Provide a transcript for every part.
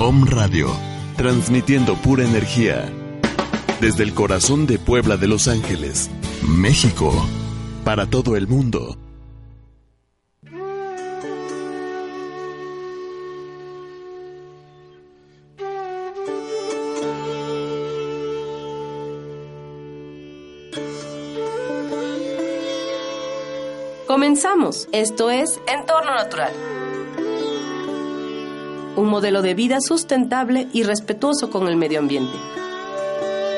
Om Radio, transmitiendo pura energía. Desde el corazón de Puebla de Los Ángeles, México, para todo el mundo. Comenzamos. Esto es Entorno Natural. Un modelo de vida sustentable y respetuoso con el medio ambiente.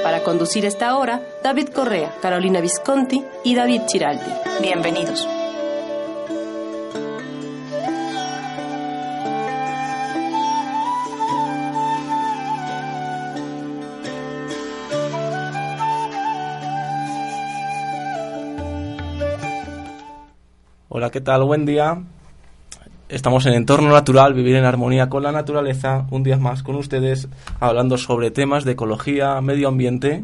Para conducir esta hora, David Correa, Carolina Visconti y David Chiraldi. Bienvenidos. Hola, ¿qué tal? Buen día. Estamos en entorno natural, vivir en armonía con la naturaleza. Un día más con ustedes hablando sobre temas de ecología, medio ambiente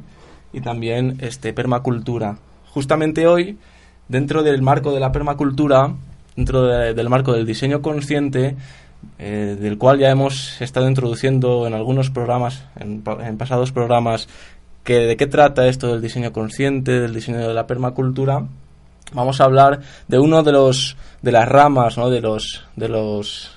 y también este permacultura. Justamente hoy, dentro del marco de la permacultura, dentro de- del marco del diseño consciente, eh, del cual ya hemos estado introduciendo en algunos programas, en, en pasados programas, que de qué trata esto del diseño consciente, del diseño de la permacultura, vamos a hablar de uno de los de las ramas ¿no? de los de los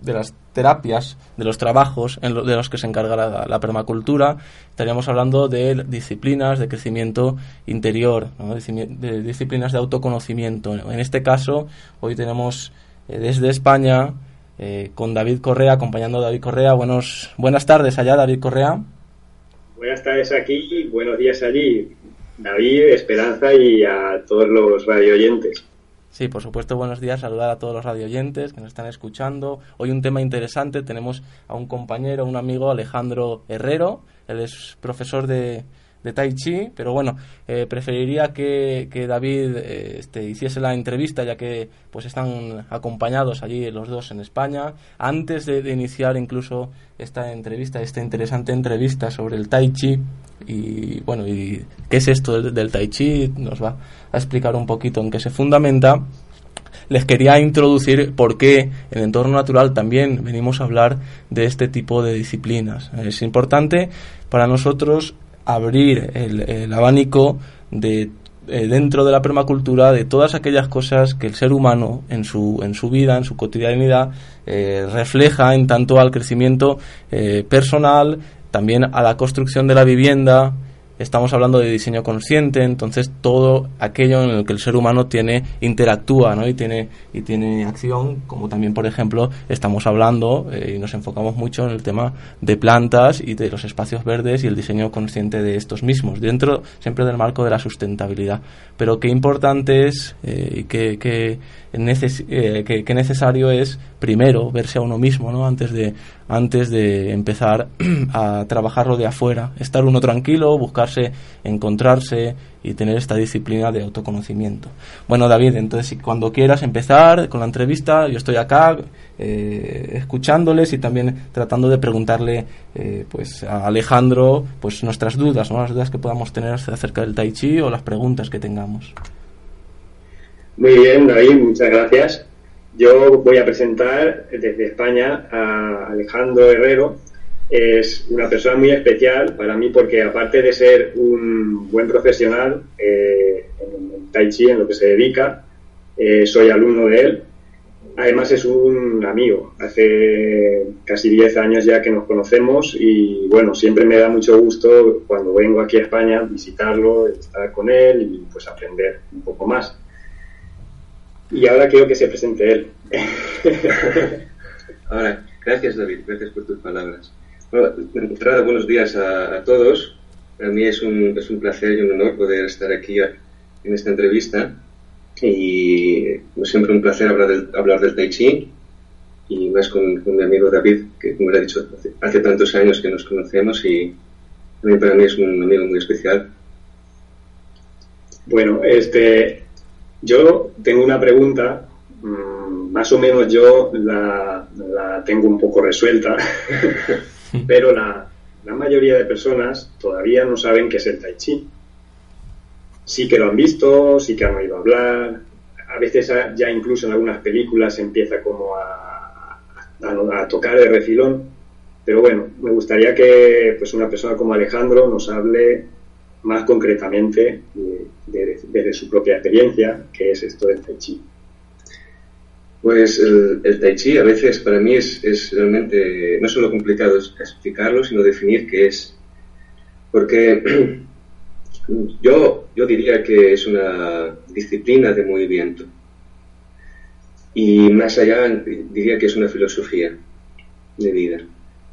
de las terapias de los trabajos en lo- de los que se encarga la, permacultura. Estaríamos hablando de disciplinas de crecimiento interior de disciplinas de autoconocimiento. En este caso hoy tenemos eh, desde España eh, con David Correa acompañando a David Correa. Buenos buenas tardes allá David Correa. Buenas tardes aquí, buenos días allí. David, Esperanza y a todos los radioyentes. Sí, por supuesto, buenos días. Saludar a todos los radioyentes que nos están escuchando. Hoy un tema interesante. Tenemos a un compañero, un amigo, Alejandro Herrero. Él es profesor de, de Tai Chi, pero bueno, eh, preferiría que, que David eh, este, hiciese la entrevista, ya que pues están acompañados allí los dos en España. Antes de, de iniciar incluso esta entrevista, esta interesante entrevista sobre el Tai Chi y bueno, y qué es esto del, del Tai Chi, nos va a explicar un poquito en qué se fundamenta les quería introducir por qué en entorno natural también venimos a hablar de este tipo de disciplinas. Es importante para nosotros abrir el, el abanico de eh, dentro de la permacultura de todas aquellas cosas que el ser humano en su en su vida en su cotidianidad eh, refleja en tanto al crecimiento eh, personal también a la construcción de la vivienda estamos hablando de diseño consciente, entonces todo aquello en el que el ser humano tiene interactúa, ¿no? Y tiene y tiene acción, como también por ejemplo estamos hablando eh, y nos enfocamos mucho en el tema de plantas y de los espacios verdes y el diseño consciente de estos mismos, dentro siempre del marco de la sustentabilidad. Pero qué importante es eh, y qué, qué neces eh, necesario es primero verse a uno mismo, ¿no? Antes de antes de empezar a trabajarlo de afuera, estar uno tranquilo, buscarse, encontrarse y tener esta disciplina de autoconocimiento. Bueno, David, entonces cuando quieras empezar con la entrevista, yo estoy acá eh, escuchándoles y también tratando de preguntarle eh, pues a Alejandro pues nuestras dudas, ¿no? las dudas que podamos tener acerca del Tai Chi o las preguntas que tengamos. Muy bien, David, muchas gracias. Yo voy a presentar desde España a Alejandro Herrero. Es una persona muy especial para mí porque aparte de ser un buen profesional eh, en Tai Chi, en lo que se dedica, eh, soy alumno de él. Además es un amigo. Hace casi 10 años ya que nos conocemos y bueno, siempre me da mucho gusto cuando vengo aquí a España visitarlo, estar con él y pues aprender un poco más. Y ahora quiero que se presente él. Ahora, gracias David, gracias por tus palabras. Bueno, entrada, buenos días a, a todos. Para mí es un, es un placer y un honor poder estar aquí a- en esta entrevista. Y como siempre un placer hablar del, hablar del Tai Chi. y más con, mi amigo David, que como le he dicho, hace, tantos años que nos conocemos y también para mí es un amigo muy especial. Bueno, este, yo tengo una pregunta, mm, más o menos yo la, la tengo un poco resuelta, pero la, la mayoría de personas todavía no saben qué es el tai chi. Sí que lo han visto, sí que han oído hablar, a veces ya incluso en algunas películas empieza como a, a, tocar de refilón, pero bueno, me gustaría que pues una persona como Alejandro nos hable más concretamente desde su propia experiencia, qué es esto del Tai Chi. Pues el, Tai Chi a veces para mí es, es, realmente no solo complicado explicarlo, sino definir qué es. Porque yo, yo diría que es una disciplina de movimiento. Y más allá diría que es una filosofía de vida.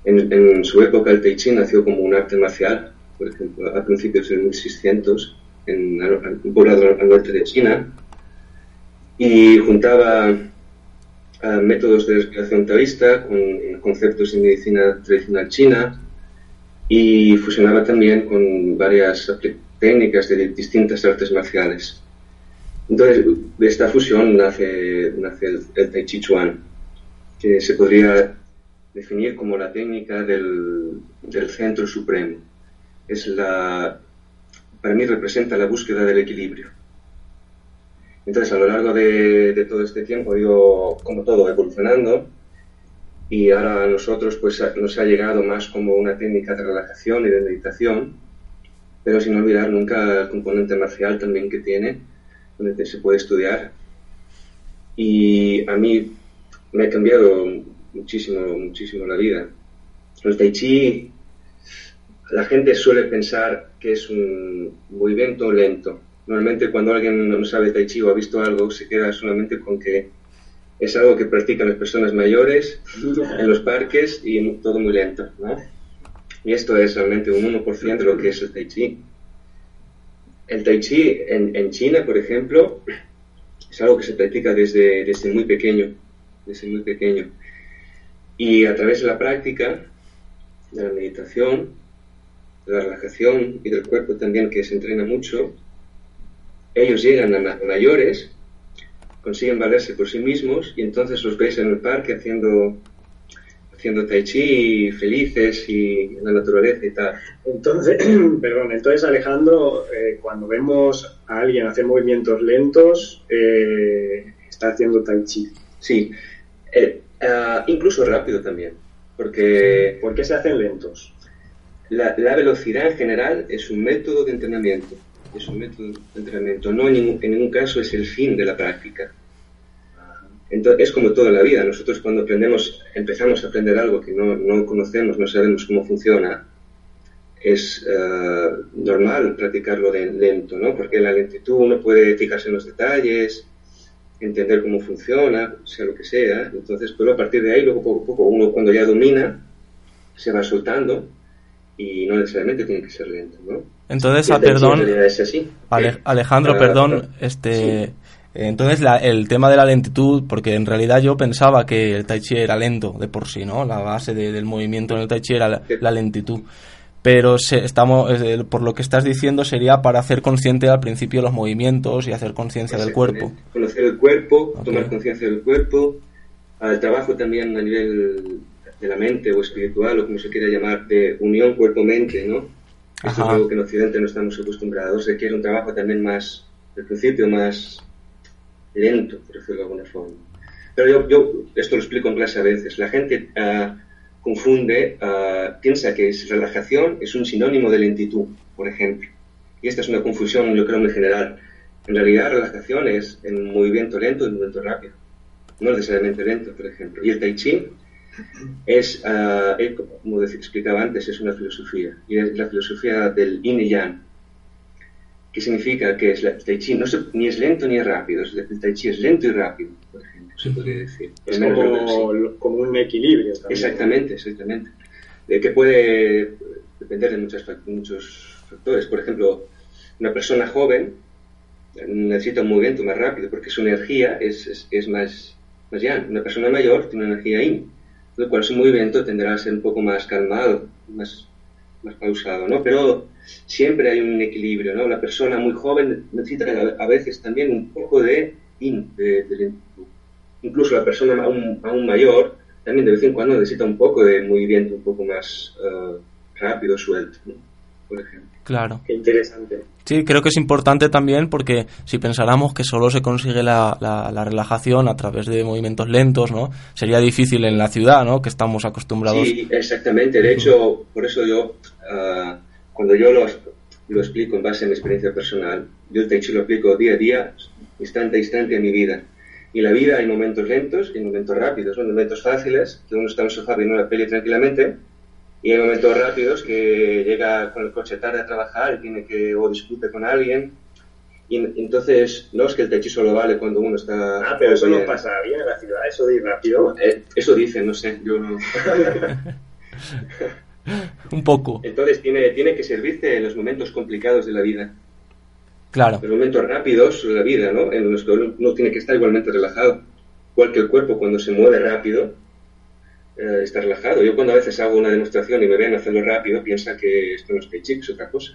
En, su época el Tai Chi nació como un arte marcial, por ejemplo, a principios del 1600, en un poblado al norte de China, y juntaba métodos de respiración taoísta con conceptos de medicina tradicional china y fusionaba también con varias técnicas de distintas artes marciales. Entonces, de esta fusión nace, nace el, Tai Chi Chuan, que se podría definir como la técnica del, del centro supremo. Es la, para mí representa la búsqueda del equilibrio entonces, a lo largo de, todo este tiempo, ido, como todo, evolucionando y ahora a nosotros pues nos ha llegado más como una técnica de relajación y de meditación, pero sin olvidar nunca el componente marcial también que tiene, donde se puede estudiar. Y a mí me ha cambiado muchísimo, muchísimo la vida. El tai chi, la gente suele pensar que es un movimiento lento, Normalmente cuando alguien no sabe Tai Chi o ha visto algo, se queda solamente con que es algo que practican las personas mayores en los parques y todo muy lento, ¿no? Y esto es realmente un 1% de lo que es el Tai Chi. El Tai Chi en, en, China, por ejemplo, es algo que se practica desde, desde muy pequeño, desde muy pequeño. Y a través de la práctica, de la meditación, de la relajación y del cuerpo también, que se entrena mucho, ellos llegan a mayores, consiguen valerse por sí mismos y entonces los veis en el parque haciendo haciendo tai chi felices y en la naturaleza y tal. Entonces, perdón, entonces Alejandro, eh, cuando vemos a alguien hacer movimientos lentos, eh, está haciendo tai chi. Sí, eh, ah, incluso rápido también, porque... ¿Por qué se hacen lentos? La, velocidad en general es un método de entrenamiento es un método de entrenamiento, no en ningún, en ningún caso es el fin de la práctica. Entonces, es como toda la vida. Nosotros cuando aprendemos, empezamos a aprender algo que no, no conocemos, no sabemos cómo funciona, es eh, normal practicarlo de lento, ¿no? Porque la lentitud uno puede fijarse en los detalles, entender cómo funciona, sea lo que sea. Entonces, pero a partir de ahí, luego poco a poco, uno cuando ya domina, se va soltando y no necesariamente tiene que ser lento, ¿no? Entonces, ah, perdón, Alejandro, perdón, este, entonces el tema de la lentitud, porque en realidad yo pensaba que el tai chi era lento de por sí, ¿no? La base del movimiento en el tai chi era la, lentitud. Pero estamos, por lo que estás diciendo sería para hacer consciente al principio los movimientos y hacer conciencia del cuerpo. Conocer el cuerpo, tomar conciencia del cuerpo, al trabajo también a nivel de la mente o espiritual o como se quiera llamar, de unión cuerpo-mente, ¿no? Esto es algo que en Occidente no estamos acostumbrados, requiere un trabajo también más, al principio, más lento, por decirlo de alguna forma. Pero yo, yo esto lo explico en clase a veces. La gente uh, confunde, uh, piensa que es relajación es un sinónimo de lentitud, por ejemplo. Y esta es una confusión, yo creo, muy general. En realidad, relajación es en un movimiento lento y un movimiento rápido. No necesariamente lento, por ejemplo. Y el Tai Chi es, uh, como explicaba antes, es una filosofía, y es la filosofía del yin y yang, que significa que es el tai chi no ni es lento ni es rápido, el tai chi es lento y rápido, por ejemplo, se podría decir. Es como, un equilibrio. Exactamente, exactamente. De que puede depender de muchas, muchos factores. Por ejemplo, una persona joven necesita un movimiento más rápido porque su energía es, es, es más Pues ya, una persona mayor tiene una energía yin. Entonces, cual su movimiento tendrá a ser un poco más calmado, más, más pausado, ¿no? Pero siempre hay un equilibrio, ¿no? La persona muy joven necesita a veces también un poco de yin, de, incluso la persona aún, aún, mayor también de vez en cuando necesita un poco de movimiento un poco más uh, rápido, suelto, ¿no? Por ejemplo. Claro. Qué interesante. Sí, creo que es importante también porque si pensáramos que solo se consigue la, la, relajación a través de movimientos lentos, ¿no? Sería difícil en la ciudad, ¿no? Que estamos acostumbrados. Sí, exactamente. De hecho, por eso yo, uh, cuando yo lo, lo, explico en base a mi experiencia personal, yo el Tai Chi lo aplico día a día, instante a instante en mi vida. Y en la vida hay momentos lentos y momentos rápidos, ¿no? momentos fáciles, que uno está en el sofá viendo una peli tranquilamente, y hay momentos rápidos que llega con el coche tarde a trabajar y tiene que o discute con alguien. Y entonces, no es que el techo solo vale cuando uno está. Ah, pero eso no pasa bien en la ciudad, eso de ir rápido. Eh, eso dice, no sé, yo no. Un poco. Entonces, tiene, tiene que servirte en los momentos complicados de la vida. Claro. Los momentos rápidos de la vida, ¿no? En los que uno tiene que estar igualmente relajado. Igual que el cuerpo, cuando se mueve rápido, eh, está relajado. Yo cuando a veces hago una demostración y me ven hacerlo rápido, piensa que esto no es Tai Chi, es otra cosa.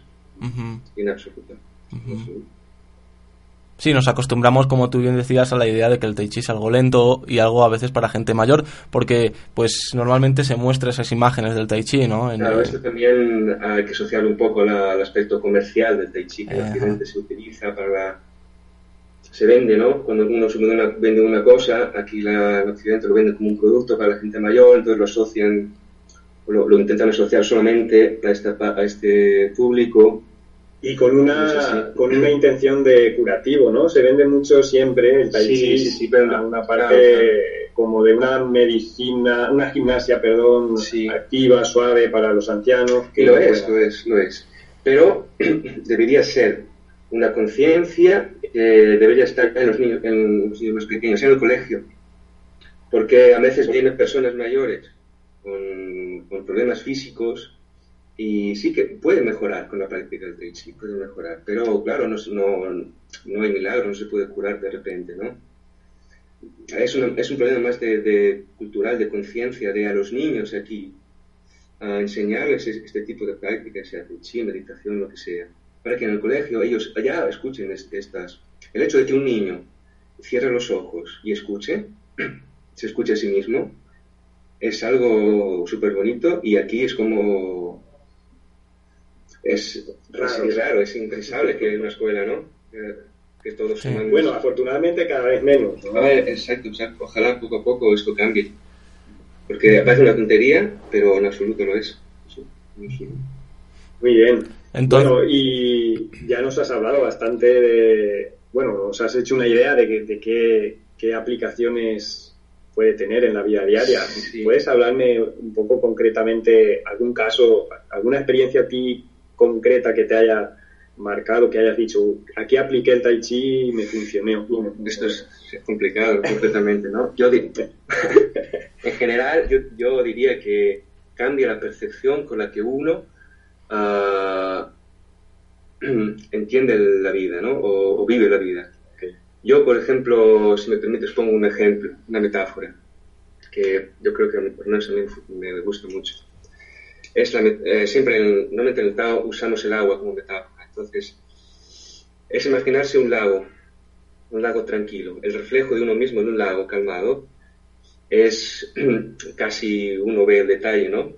En absoluto. Sí, nos acostumbramos, como tú bien decías, a la idea de que el Tai Chi es algo lento y algo a veces para gente mayor, porque pues normalmente se muestra esas imágenes del Tai Chi, ¿no? claro, esto también hay que asociar un poco el aspecto comercial del Tai Chi, que uh se utiliza para la se vende, ¿no? Cuando uno se vende una, cosa, aquí la, en Occidente lo vende como un producto para la gente mayor, entonces lo asocian, lo, lo intentan asociar solamente a, esta, a este público. Y con una, con una intención de curativo, ¿no? Se vende mucho siempre el tai chi, sí, sí, pero una parte como de una medicina, una gimnasia, perdón, activa, suave para los ancianos. Y lo es, lo es, lo es. Pero debería ser una conciencia que debería estar en los niños, en los niños pequeños, en el colegio. Porque a veces vienen personas mayores con, problemas físicos y sí que puede mejorar con la práctica del Tai Chi, puede mejorar. Pero claro, no, no, no hay milagro, no se puede curar de repente, ¿no? Es, es un problema más de, de cultural, de conciencia, de a los niños aquí, a enseñarles este tipo de prácticas, sea Tai Chi, meditación, lo que sea para que en el colegio ellos allá escuchen estas. El hecho de que un niño cierre los ojos y escuche, se escuche a sí mismo, es algo súper bonito y aquí es como... Es raro, es, impensable que en una escuela, ¿no? Que, todos Bueno, afortunadamente cada vez menos. exacto, exacto. Ojalá poco a poco esto cambie. Porque parece una tontería, pero en absoluto lo es. Muy bien. Bueno, y ya nos has hablado bastante de, bueno, nos has hecho una idea de, de qué, qué, aplicaciones puede tener en la vida diaria. ¿Puedes hablarme un poco concretamente algún caso, alguna experiencia a ti concreta que te haya marcado, que hayas dicho, aquí apliqué el tai chi y me funcionó? Esto es complicado completamente, ¿no? Yo en general, yo, yo diría que cambia la percepción con la que uno uh, entiende la vida, ¿no? O, vive la vida. Yo, por ejemplo, si me permites, pongo un ejemplo, una metáfora, que yo creo que por menos a mí me gusta mucho. Es eh, siempre, en, normalmente en el Tao usamos el agua como metáfora. Entonces, es imaginarse un lago, un lago tranquilo. El reflejo de uno mismo en un lago calmado es casi uno ve el detalle, ¿no?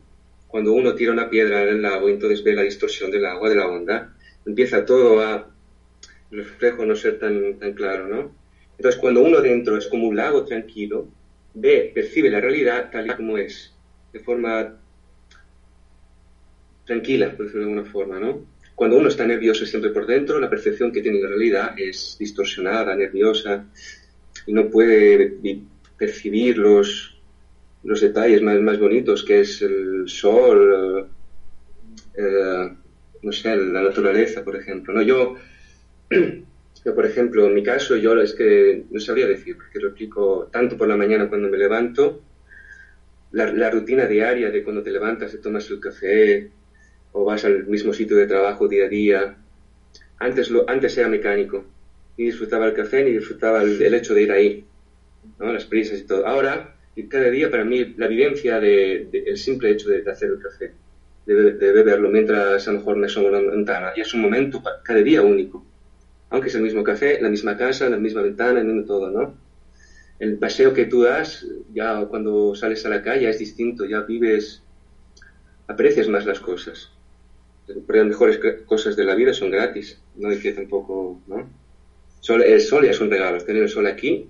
Cuando uno tira una piedra en el lago entonces ve la distorsión del agua, de la onda, empieza todo a el reflejo no ser tan, tan claro, ¿no? Entonces cuando uno dentro es como un lago tranquilo, ve, percibe la realidad tal y como es, de forma tranquila, por decirlo de alguna forma, ¿no? Cuando uno está nervioso siempre por dentro, la percepción que tiene de la realidad es distorsionada, nerviosa, y no puede percibir los, los detalles más, más bonitos, que es el sol, eh, no sé, la naturaleza, por ejemplo. ¿no? Yo, yo, por ejemplo, en mi caso, yo es que no sabría decir, porque lo explico tanto por la mañana cuando me levanto, la, la rutina diaria de cuando te levantas y tomas el café o vas al mismo sitio de trabajo día a día. Antes, lo, antes era mecánico, ni disfrutaba el café ni disfrutaba el, el hecho de ir ahí ¿no? las prisas y todo. Ahora, cada día para mí, la vivencia del de, el simple hecho de, hacer el café, de, de, beberlo mientras a lo mejor me asomo la ventana, y es un momento cada día único. Aunque es el mismo café, la misma casa, la misma ventana, el mismo todo, ¿no? El paseo que tú das, ya cuando sales a la calle es distinto, ya vives, aprecias más las cosas. Las mejores cosas de la vida son gratis, no hay que tampoco, ¿no? el sol ya es un regalo, tener el sol aquí,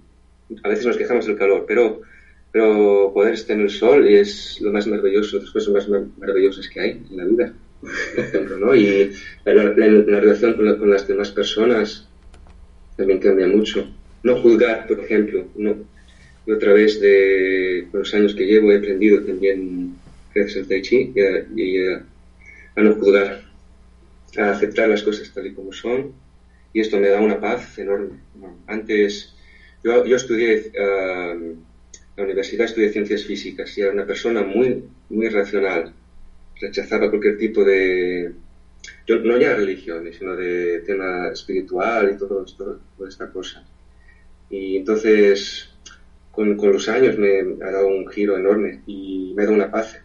a veces nos quejamos del calor, pero pero poder estar en el sol es lo más maravilloso, las cosas más maravillosas que hay en la vida. ¿no? Y la, relación con, las demás personas también cambia mucho. No juzgar, por ejemplo. No. Yo a través de los años que llevo he aprendido también, gracias al Tai Chi, y a, no juzgar, a aceptar las cosas tal y como son. Y esto me da una paz enorme. Antes, yo, yo estudié... Uh, la universidad estudié ciencias físicas y era una persona muy, muy racional. Rechazaba cualquier tipo de, no ya religiones, sino de tema espiritual y todo esto, toda esta cosa. Y entonces, con, con, los años me ha dado un giro enorme y me ha dado una paz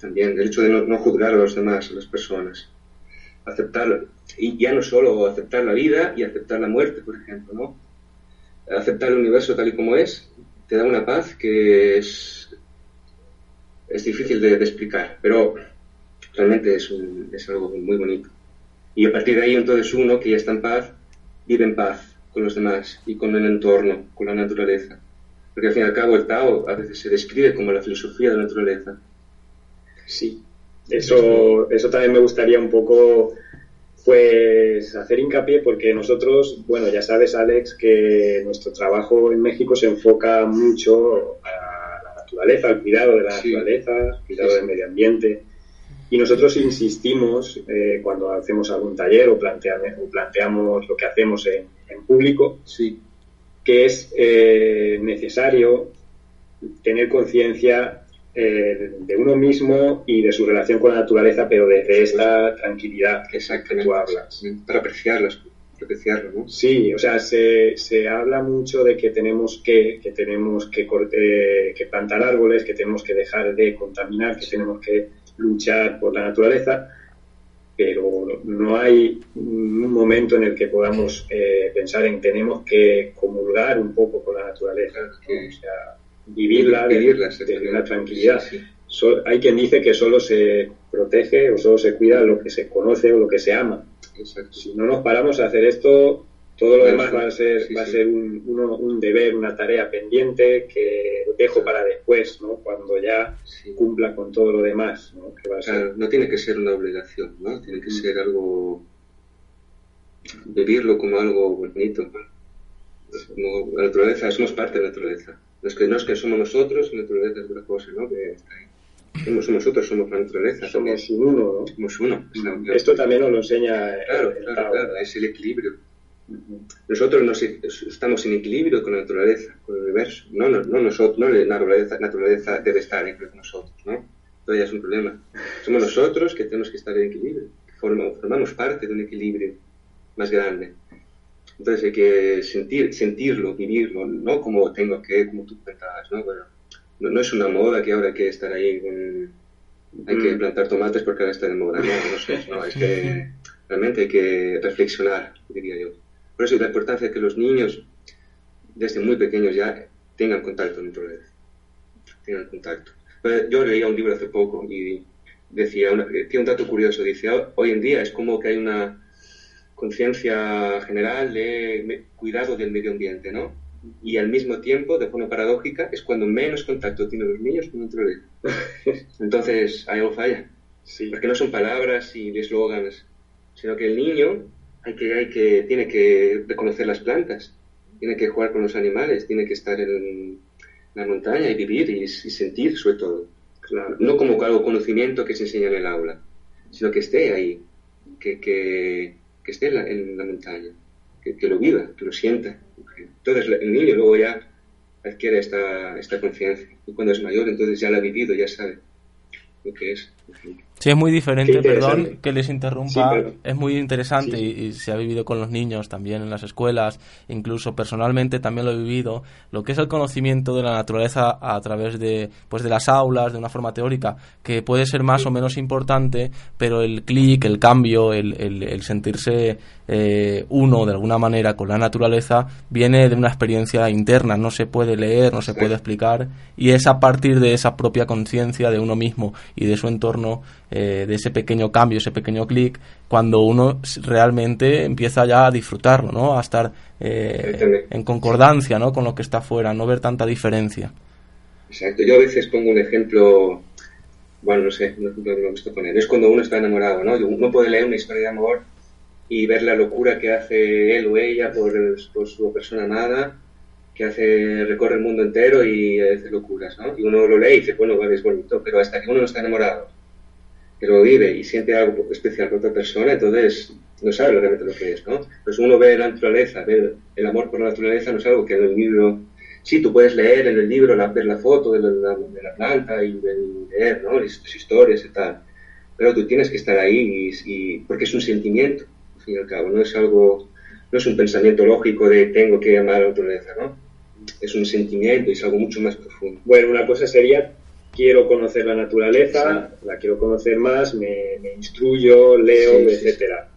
también. El hecho de no, no juzgar a los demás, a las personas. Aceptar, y ya no solo aceptar la vida y aceptar la muerte, por ejemplo, ¿no? Aceptar el universo tal y como es te da una paz que es, es difícil de, explicar, pero realmente es, es algo muy bonito. Y a partir de ahí entonces uno que ya está en paz, vive en paz con los demás y con el entorno, con la naturaleza. Porque al fin y al cabo el Tao a veces se describe como la filosofía de la naturaleza. Sí, eso, eso también me gustaría un poco pues hacer hincapié porque nosotros, bueno, ya sabes Alex que nuestro trabajo en México se enfoca mucho a la naturaleza, al cuidado de la naturaleza, al cuidado del medio ambiente. Y nosotros insistimos eh, cuando hacemos algún taller o, planteamos lo que hacemos en, público, sí. que es eh, necesario tener conciencia eh, de uno mismo y de su relación con la naturaleza, pero desde esta tranquilidad que tú hablas. Para apreciarlas, apreciarlo, ¿no? Sí, o sea, se, se habla mucho de que tenemos que, que tenemos que, corte, que plantar árboles, que tenemos que dejar de contaminar, que tenemos que luchar por la naturaleza, pero no hay un momento en el que podamos eh, pensar en tenemos que comulgar un poco con la naturaleza. O sea, vivirla, vivirla desde una tranquilidad. hay quien dice que solo se protege o solo se cuida lo que se conoce o lo que se ama. Si no nos paramos a hacer esto, todo lo demás va a ser, va a ser un, un, deber, una tarea pendiente que dejo para después, ¿no? cuando ya cumpla con todo lo demás. ¿no? no tiene que ser una obligación, ¿no? tiene que mm. ser algo, vivirlo como algo bonito. Como la naturaleza, somos parte de la naturaleza. No es que, no es que somos nosotros, la naturaleza es otra cosa, ¿no? Que somos nosotros, somos la naturaleza. Somos uno, ¿no? Somos uno. Esto también nos lo enseña. Claro, el claro, claro, es el equilibrio. Nosotros nos, estamos en equilibrio con la naturaleza, con el universo. No, no, no nosotros, no la naturaleza, naturaleza debe estar en equilibrio con nosotros, ¿no? Todavía es un problema. Somos nosotros que tenemos que estar en equilibrio. Formamos, formamos parte de un equilibrio más grande. Entonces hay que sentir, sentirlo, vivirlo, no como tengo que, como tú comentabas, ¿no? Bueno, no, es una moda que ahora hay que estar ahí, hay que mm. plantar tomates porque ahora está de moda, no, no sé, no, es que realmente hay que reflexionar, diría yo. Por eso la importancia de que los niños, desde muy pequeños ya, tengan contacto con naturaleza, tengan contacto. Yo leía un libro hace poco y decía, tiene un dato curioso, dice, hoy en día es como que hay una conciencia general de cuidado del medio ambiente, ¿no? Y al mismo tiempo, de forma paradójica, es cuando menos contacto tienen los niños con naturaleza. Entonces, hay algo falla. Sí. Porque no son palabras y eslóganes, sino que el niño hay que, hay que, tiene que reconocer las plantas, tiene que jugar con los animales, tiene que estar en la montaña y vivir y, sentir sobre todo. Claro. No como algo conocimiento que se enseña en el aula, sino que esté ahí, que, que, que esté en la, montaña, que, lo viva, que lo sienta. Entonces el niño luego ya adquiere esta, esta conciencia. Y cuando es mayor, entonces ya la ha vivido, ya sabe lo que es. Sí, es muy diferente, perdón que les interrumpa, es muy interesante y, se ha vivido con los niños también en las escuelas, incluso personalmente también lo he vivido, lo que es el conocimiento de la naturaleza a través de, pues de las aulas, de una forma teórica, que puede ser más o menos importante, pero el clic, el cambio, el, el, sentirse eh, uno de alguna manera con la naturaleza viene de una experiencia interna, no se puede leer, no se puede explicar y es a partir de esa propia conciencia de uno mismo y de su entorno eh, de ese pequeño cambio, ese pequeño clic, cuando uno realmente empieza ya a disfrutarlo, ¿no? A estar eh, en concordancia, ¿no? Con lo que está afuera, no ver tanta diferencia. Exacto. Yo a veces pongo un ejemplo, bueno, no sé, un ejemplo que me gusta poner. Es cuando uno está enamorado, ¿no? Uno puede leer una historia de amor y ver la locura que hace él o ella por, por su persona amada, que hace, recorre el mundo entero y hace locuras, ¿no? Y uno lo lee y dice, bueno, vale, es bonito, pero hasta que uno no está enamorado que lo vive y siente algo especial con otra persona, entonces no sabe realmente lo que es, ¿no? Pues uno ve la naturaleza, ve el amor por la naturaleza, no es algo que en el libro, sí, tú puedes leer en el libro, la, ver la foto de la, de la planta y, leer, ¿no? Las historias y tal, pero tú tienes que estar ahí y, porque es un sentimiento, al fin y al cabo, no es algo, no es un pensamiento lógico de tengo que amar a la naturaleza, ¿no? Es un sentimiento y es algo mucho más profundo. Bueno, una cosa sería quiero conocer la naturaleza, la quiero conocer más, me, instruyo, leo, etcétera.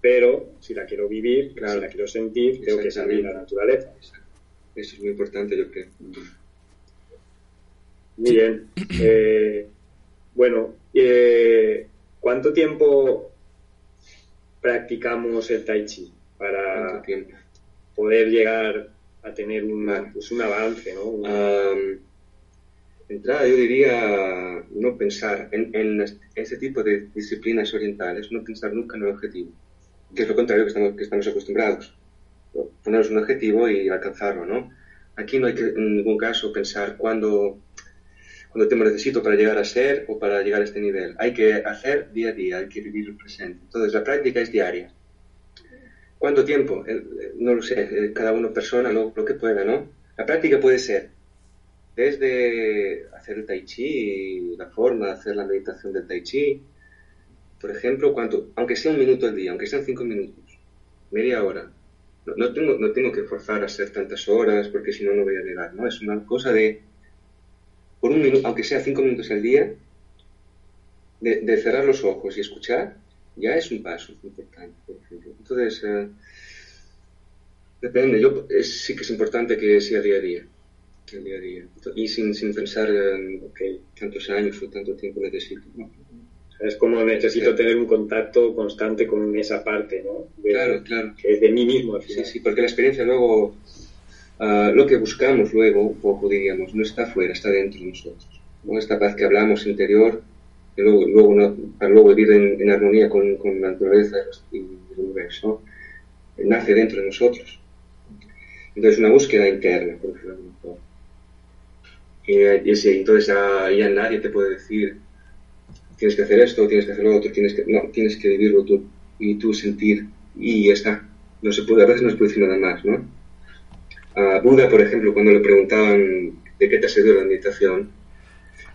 Pero si la quiero vivir, si la quiero sentir, tengo que salir la naturaleza. Eso es muy importante, yo creo. Muy bien. Eh, bueno, eh, ¿cuánto tiempo practicamos el tai chi para poder llegar a tener un, pues un avance, ¿no? Entrada yo diría no pensar en, en, ese tipo de disciplinas orientales, no pensar nunca en el objetivo, que es lo contrario que estamos, que estamos acostumbrados. Ponernos un objetivo y alcanzarlo, ¿no? Aquí no hay que en ningún caso pensar cuándo, cuándo te necesito para llegar a ser o para llegar a este nivel. Hay que hacer día a día, hay que vivir el presente. Entonces la práctica es diaria. ¿Cuánto tiempo? No lo sé, cada uno persona lo, lo que pueda, ¿no? La práctica puede ser desde hacer el tai chi, la forma de hacer la meditación del tai chi, por ejemplo, cuando, aunque sea un minuto al día, aunque sean cinco minutos, media hora, no, tengo, no tengo que forzar a hacer tantas horas porque si no, no voy a llegar, ¿no? Es una cosa de, por un minuto, aunque sea cinco minutos al día, de, cerrar los ojos y escuchar, ya es un paso importante. Entonces, eh, depende, yo sí que es importante que sea día a día el día a día. Y sin, sin pensar en, ok, tantos años o tanto tiempo necesito. Es como necesito tener un contacto constante con esa parte, ¿no? claro, claro. Que es de mí mismo. Sí, sí, porque la experiencia luego, uh, lo que buscamos luego, un poco diríamos, no está afuera, está dentro de nosotros. ¿no? Esta paz que hablamos interior, que luego, luego no, para luego vivir en, en armonía con, con, la naturaleza y el universo, nace dentro de nosotros. Entonces, una búsqueda interna, por ejemplo. Y, entonces ya, nadie te puede decir, tienes que hacer esto, tienes que hacer lo otro, tienes que, no, tienes que vivirlo tú y tú sentir y ya está. No se puede, a veces no se puede decir nada más, ¿no? A Buda, por ejemplo, cuando le preguntaban de qué te ha servido la meditación,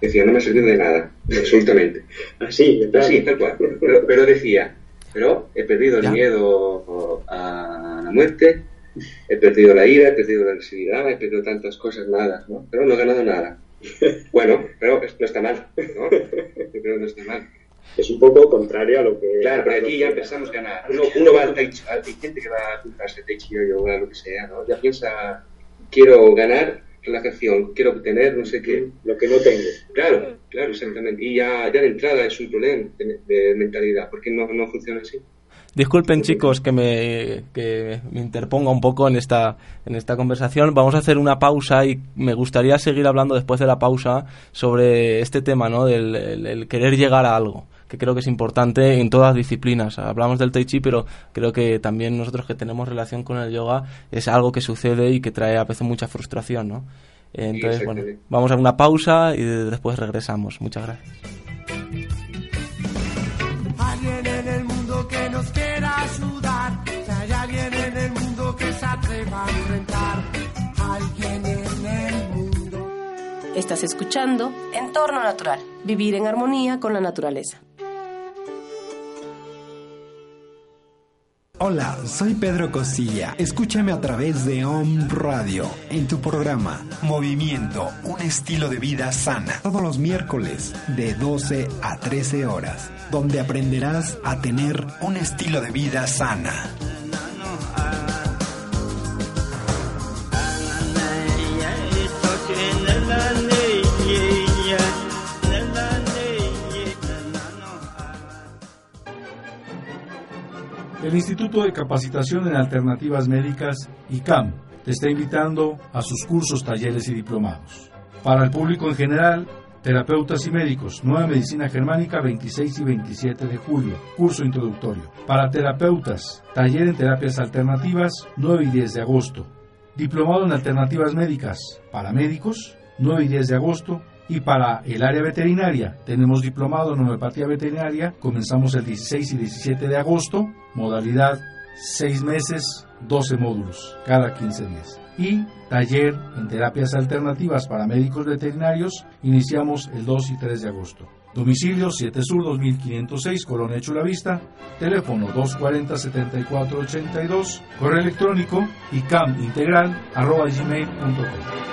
decía, no me ha servido de nada, absolutamente. Así, Así, tal cual. Pero, decía, pero he perdido el miedo a la muerte, he perdido la ira, he perdido la agresividad, he perdido tantas cosas malas, ¿no? Pero no he ganado nada. Bueno, pero no está mal, ¿no? Pero no está mal. Es un poco contrario a lo que... Claro, pero aquí ya empezamos a ganar. Uno, uno va al tai chi, hay gente que va a apuntarse tai chi o yoga, lo que sea, ¿no? Ya piensa, quiero ganar relajación, quiero obtener no sé qué. Lo que no tengo. Claro, claro, exactamente. Y ya, ya de entrada es un problema de, de mentalidad, porque no, no funciona así. Disculpen chicos que me, que me interponga un poco en esta, en esta conversación. Vamos a hacer una pausa y me gustaría seguir hablando después de la pausa sobre este tema, ¿no? Del el, querer llegar a algo que creo que es importante en todas las disciplinas. Hablamos del Tai Chi, pero creo que también nosotros que tenemos relación con el yoga es algo que sucede y que trae a veces mucha frustración, ¿no? Entonces, bueno, vamos a una pausa y después regresamos. Muchas gracias. a alguien en el mundo. Estás escuchando Entorno Natural, vivir en armonía con la naturaleza. Hola, soy Pedro Cosilla. Escúchame a través de Om Radio en tu programa Movimiento, un estilo de vida sana. Todos los miércoles de 12 a 13 horas, donde aprenderás a tener un estilo de vida sana. El Instituto de Capacitación en Alternativas Médicas, ICAM, te está invitando a sus cursos, talleres y diplomados. Para el público en general, terapeutas y médicos, Nueva Medicina Germánica 26 y 27 de julio, curso introductorio. Para terapeutas, taller en terapias alternativas 9 y 10 de agosto. Diplomado en alternativas médicas para médicos 9 y 10 de agosto y para el área veterinaria, tenemos diplomado en homeopatía veterinaria, comenzamos el 16 y 17 de agosto, modalidad 6 meses, 12 módulos, cada 15 días. Y taller en terapias alternativas para médicos veterinarios, iniciamos el 2 y 3 de agosto. Domicilio 7 Sur 2506, Colonia Chulavista, teléfono 240-7482, correo electrónico icamintegral.gmail.com.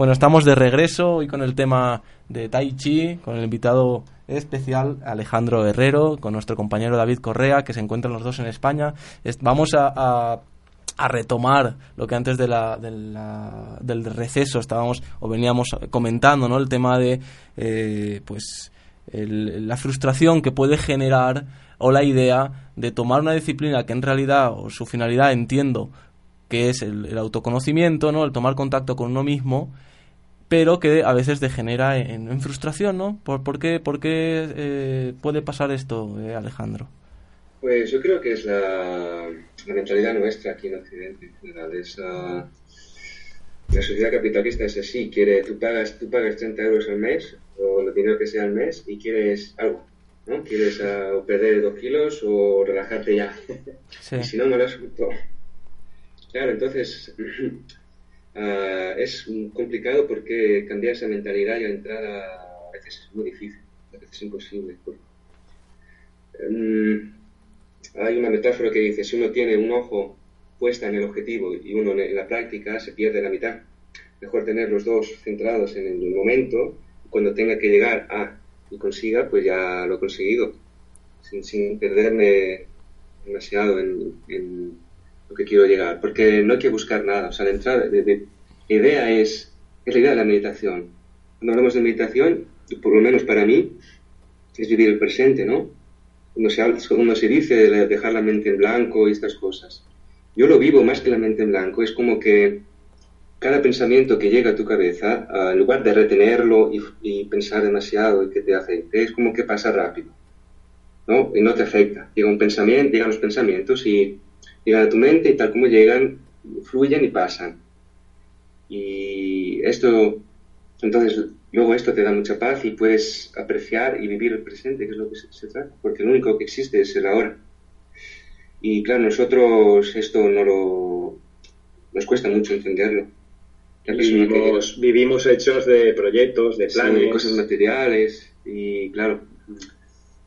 Bueno, estamos de regreso hoy con el tema de Tai Chi, con el invitado especial Alejandro Herrero, con nuestro compañero David Correa, que se encuentran los dos en España. vamos a, retomar lo que antes de la, del receso estábamos o veníamos comentando, ¿no? El tema de, eh, pues, la frustración que puede generar o la idea de tomar una disciplina que en realidad o su finalidad entiendo que es el, el autoconocimiento, ¿no? El tomar contacto con uno mismo pero que a veces degenera en, frustración, ¿no? ¿Por, qué, por qué eh, puede pasar esto, eh, Alejandro? Pues yo creo que es la, mentalidad nuestra aquí en Occidente, en general. Esa, la sociedad capitalista es así, quiere, tú pagas, tú pagas 30 euros al mes, o lo dinero que sea al mes, y quieres algo, ¿no? Quieres uh, perder dos kilos o relajarte ya. y si no, no lo has... Claro, entonces Ah, es complicado porque cambiar esa mentalidad y entrar a, veces es muy difícil, a veces es imposible. Em, hay una metáfora que dice, si uno tiene un ojo puesta en el objetivo y uno en la práctica, se pierde la mitad. Mejor tener los dos centrados en el momento, cuando tenga que llegar a y consiga, pues ya lo he conseguido, sin, perderme demasiado en lo que quiero llegar, porque no hay que buscar nada, o sea, la entrada, de, idea es, es la idea de la meditación. Cuando hablamos de meditación, por lo menos para mí, es vivir el presente, ¿no? Cuando se, cuando se dice dejar la mente en blanco y estas cosas. Yo lo vivo más que la mente en blanco, es como que cada pensamiento que llega a tu cabeza, en lugar de retenerlo y, y, pensar demasiado y que te afecte, es como que pasa rápido, ¿no? Y no te afecta. Llega un pensamiento, llegan los pensamientos y llegan a tu mente y tal como llegan, fluyen y pasan. Y esto, entonces, luego esto te da mucha paz y puedes apreciar y vivir el presente, que es lo que se, trata, porque lo único que existe es el ahora. Y claro, nosotros esto no lo... nos cuesta mucho entenderlo. Vivimos, vivimos, hechos de proyectos, de planes. de cosas materiales y claro,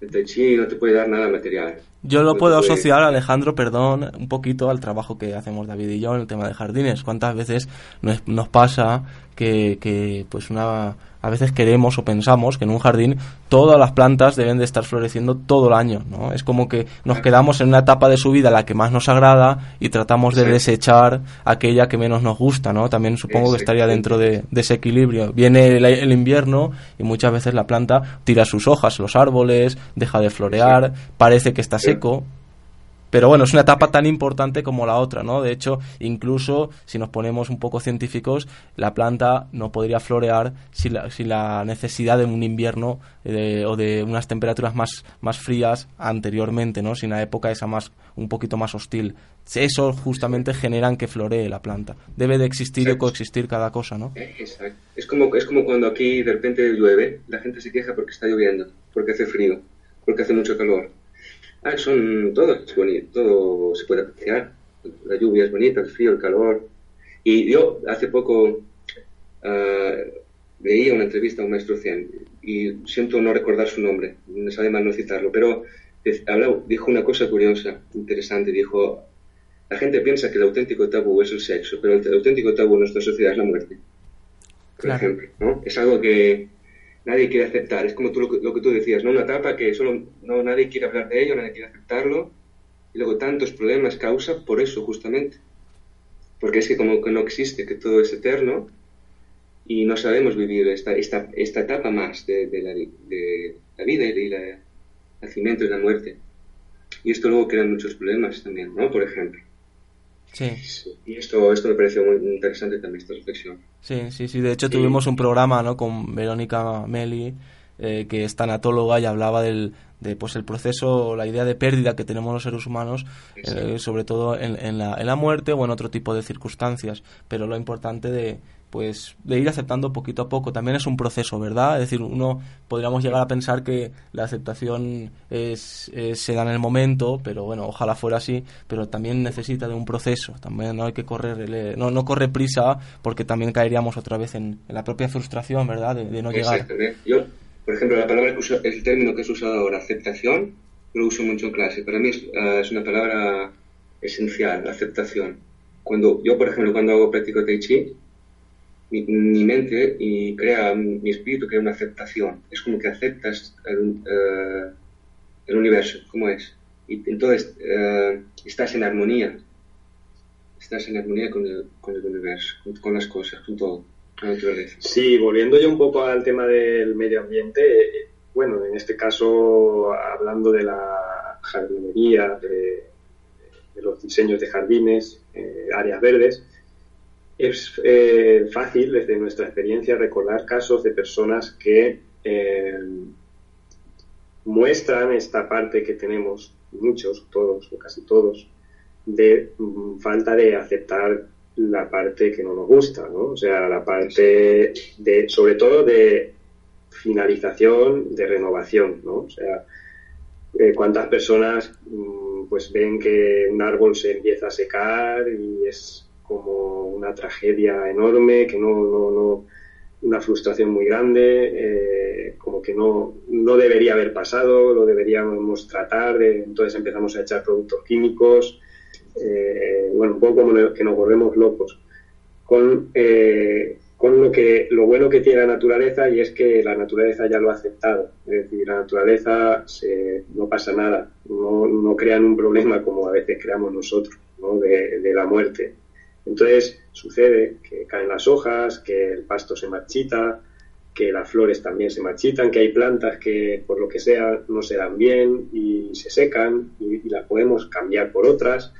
el Tai Chi no te puede dar nada material. Yo lo puedo asociar, Alejandro, perdón, un poquito al trabajo que hacemos David y yo en el tema de jardines. ¿Cuántas veces nos, nos pasa que, que, pues una a veces queremos o pensamos que en un jardín todas las plantas deben de estar floreciendo todo el año, ¿no? Es como que nos quedamos en una etapa de su vida la que más nos agrada y tratamos de desechar aquella que menos nos gusta, ¿no? También supongo que estaría dentro de, ese equilibrio. Viene el, invierno y muchas veces la planta tira sus hojas, los árboles, deja de florear, parece que está seco. Pero bueno, es una etapa tan importante como la otra, ¿no? De hecho, incluso si nos ponemos un poco científicos, la planta no podría florear sin la, sin la necesidad de un invierno eh, o de unas temperaturas más, más frías anteriormente, ¿no? Sin la época esa más, un poquito más hostil. Eso justamente generan que floree la planta. Debe de existir y coexistir cada cosa, ¿no? Exacto. Es como, es como cuando aquí de repente llueve, la gente se queja porque está lloviendo, porque hace frío, porque hace mucho calor Ah, son todo es bonito, todo se puede apreciar. La lluvia es bonita, el frío, el calor. Y yo hace poco uh, leía una entrevista a un maestro zen y siento no recordar su nombre, me sabe mal no citarlo, pero dijo una cosa curiosa, interesante. Dijo: La gente piensa que el auténtico tabú es el sexo, pero el auténtico tabú en nuestra sociedad es la muerte. Por ejemplo, ¿no? Es algo que nadie quiere aceptar. Es como tú, lo, que tú decías, ¿no? Una etapa que solo no, nadie quiere hablar de ello, nadie quiere aceptarlo. Y luego tantos problemas causa por eso, justamente. Porque es que como que no existe, que todo es eterno y no sabemos vivir esta, esta, esta etapa más de, la, de la vida y del nacimiento y la muerte. Y esto luego crea muchos problemas también, ¿no? Por ejemplo. Sí. Y esto, esto me pareció muy interesante también, esta reflexión. Sí, sí, sí. De hecho, tuvimos un programa ¿no? con Verónica Meli, eh, que es tanatóloga y hablaba del de, pues, el proceso, la idea de pérdida que tenemos los seres humanos, eh, sobre todo en, en, la, en la muerte o en otro tipo de circunstancias. Pero lo importante de, pues de ir aceptando poquito a poco. También es un proceso, ¿verdad? Es decir, uno podríamos llegar a pensar que la aceptación es, se da en el momento, pero bueno, ojalá fuera así, pero también necesita de un proceso. También no hay que correr, no, no corre prisa porque también caeríamos otra vez en, la propia frustración, ¿verdad? De, no llegar. Yo, por ejemplo, la palabra que uso, el término que has usado ahora, aceptación, lo uso mucho en clase. Para mí es, ah, es una palabra esencial, la aceptación. Cuando yo, por ejemplo, cuando hago práctico Tai Chi, mi, mente y crea, mi espíritu crea una aceptación. Es como que aceptas el, eh, el universo, como es. Y entonces eh, estás en armonía. Estás en armonía con el, con el universo, con, las cosas, con todo, con la naturaleza. Sí, volviendo yo un poco al tema del medio ambiente, bueno, en este caso, hablando de la jardinería, de, los diseños de jardines, eh, áreas verdes, es eh, fácil desde nuestra experiencia recordar casos de personas que eh, muestran esta parte que tenemos, muchos, todos o casi todos, de mm, falta de aceptar la parte que no nos gusta, ¿no? O sea, la parte de, sobre todo de finalización, de renovación, ¿no? O sea, eh, cuántas personas mm, pues ven que un árbol se empieza a secar y es como una tragedia enorme, que no, no, no una frustración muy grande, eh, como que no, no debería haber pasado, lo deberíamos tratar, entonces empezamos a echar productos químicos, eh, bueno, un poco como que nos volvemos locos. Con, eh, con lo que lo bueno que tiene la naturaleza y es que la naturaleza ya lo ha aceptado. Es decir, la naturaleza no pasa nada, no, no crean un problema como a veces creamos nosotros, ¿no? de, de la muerte. Entonces sucede que caen las hojas, que el pasto se marchita, que las flores también se marchitan, que hay plantas que por lo que sea no se dan bien y se secan y, las podemos cambiar por otras.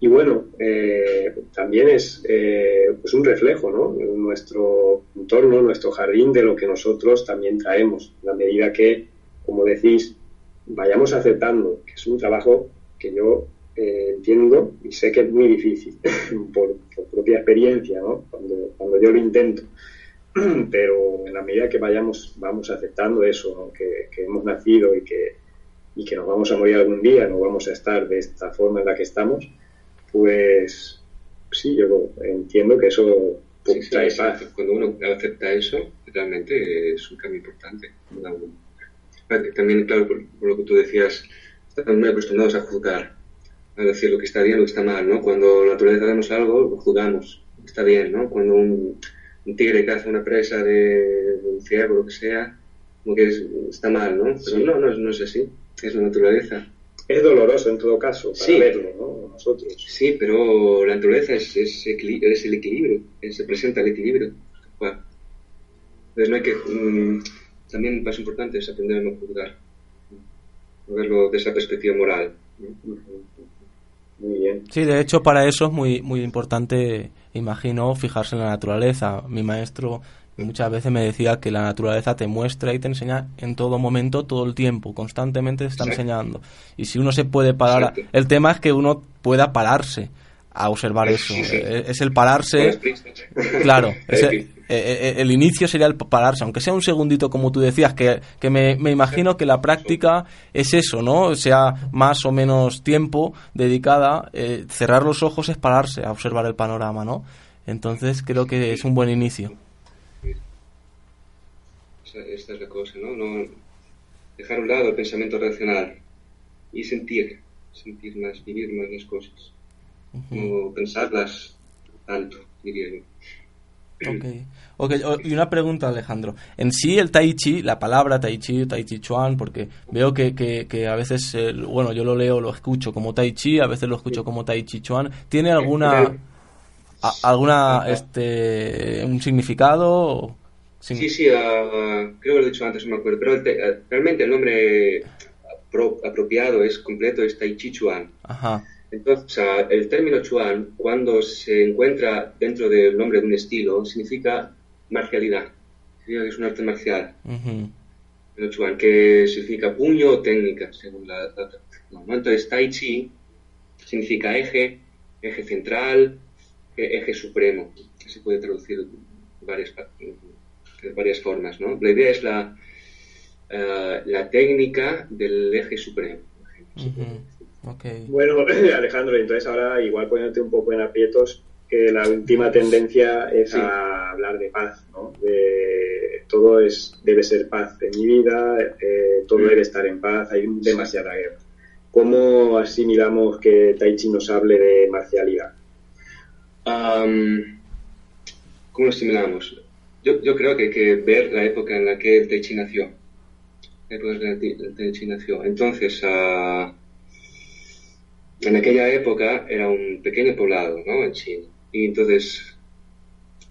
Y bueno, eh, también es eh, pues un reflejo, ¿no? Nuestro entorno, nuestro jardín de lo que nosotros también traemos, la medida que, como decís, vayamos aceptando, que es un trabajo que yo eh, entiendo y sé que es muy difícil por, propia experiencia, ¿no? Cuando, cuando yo lo intento. Pero en la medida que vayamos, vamos aceptando eso, que, hemos nacido y que, y que nos vamos a morir algún día, no vamos a estar de esta forma en la que estamos, pues sí, yo entiendo que eso trae paz. Cuando uno acepta eso, realmente es un cambio importante. También, claro, por, por lo que tú decías, estamos muy acostumbrados a juzgar a decir lo que está bien, lo que está mal, ¿no? Cuando la naturaleza vemos algo, lo juzgamos, está bien, ¿no? Cuando un, tigre caza una presa de, un ciervo, lo que sea, como que está mal, ¿no? Pero no, no, no es así, es la naturaleza. Es doloroso en todo caso para verlo, ¿no? Nosotros. Sí, pero la naturaleza es, es, es el equilibrio, se presenta el equilibrio. Entonces no hay que... Mm, también más importante es aprender a no juzgar, verlo desde esa perspectiva moral Muy bien. Sí, de hecho para eso es muy, muy importante, imagino, fijarse en la naturaleza. Mi maestro muchas veces me decía que la naturaleza te muestra y te enseña en todo momento, todo el tiempo, constantemente te está enseñando. Y si uno se puede parar, el tema es que uno pueda pararse a observar eso. Eh, es el pararse, claro, eh, eh, el, inicio sería el pararse, aunque sea un segundito como tú decías, que, que me, me, imagino que la práctica es eso, ¿no? Sea más o menos tiempo dedicada, cerrar los ojos es pararse a observar el panorama, ¿no? Entonces creo que es un buen inicio. Esta es la cosa, ¿no? no dejar a un lado el pensamiento racional y sentir, sentir más, vivir más las cosas no pensarlas tanto, diría yo. Ok, y una pregunta Alejandro. En sí el Tai Chi, la palabra Tai Chi, Tai Chi Chuan, porque veo que, que, a veces, bueno, yo lo leo, lo escucho como Tai Chi, a veces lo escucho como Tai Chi Chuan. ¿Tiene alguna, alguna, este, un significado? Sí, sí, creo que lo he dicho antes, no me acuerdo, pero realmente el nombre apropiado es completo, es Tai Chi Chuan. Ajá. Entonces, el término Chuan, cuando se encuentra dentro del nombre de un estilo, significa marcialidad. Significa es un arte marcial. El Chuan, que significa puño o técnica, según la, traducción. Entonces, Tai Chi significa eje, eje central, e, eje supremo. Se puede traducir de varias, varias formas. ¿no? La idea es la, eh, la técnica del eje supremo. Bueno, Alejandro, entonces ahora igual poniéndote un poco en aprietos, que la última tendencia es a hablar de paz, ¿no? De, todo es, debe ser paz en mi vida, eh, todo debe estar en paz, hay demasiada guerra. ¿Cómo asimilamos que Tai Chi nos hable de marcialidad? ¿Cómo lo asimilamos? Yo, yo, creo que hay que ver la época en la que el Tai Chi nació. La época en la que el Tai Chi nació. Entonces, uh, en aquella época era un pequeño poblado, ¿no? En China. Y entonces,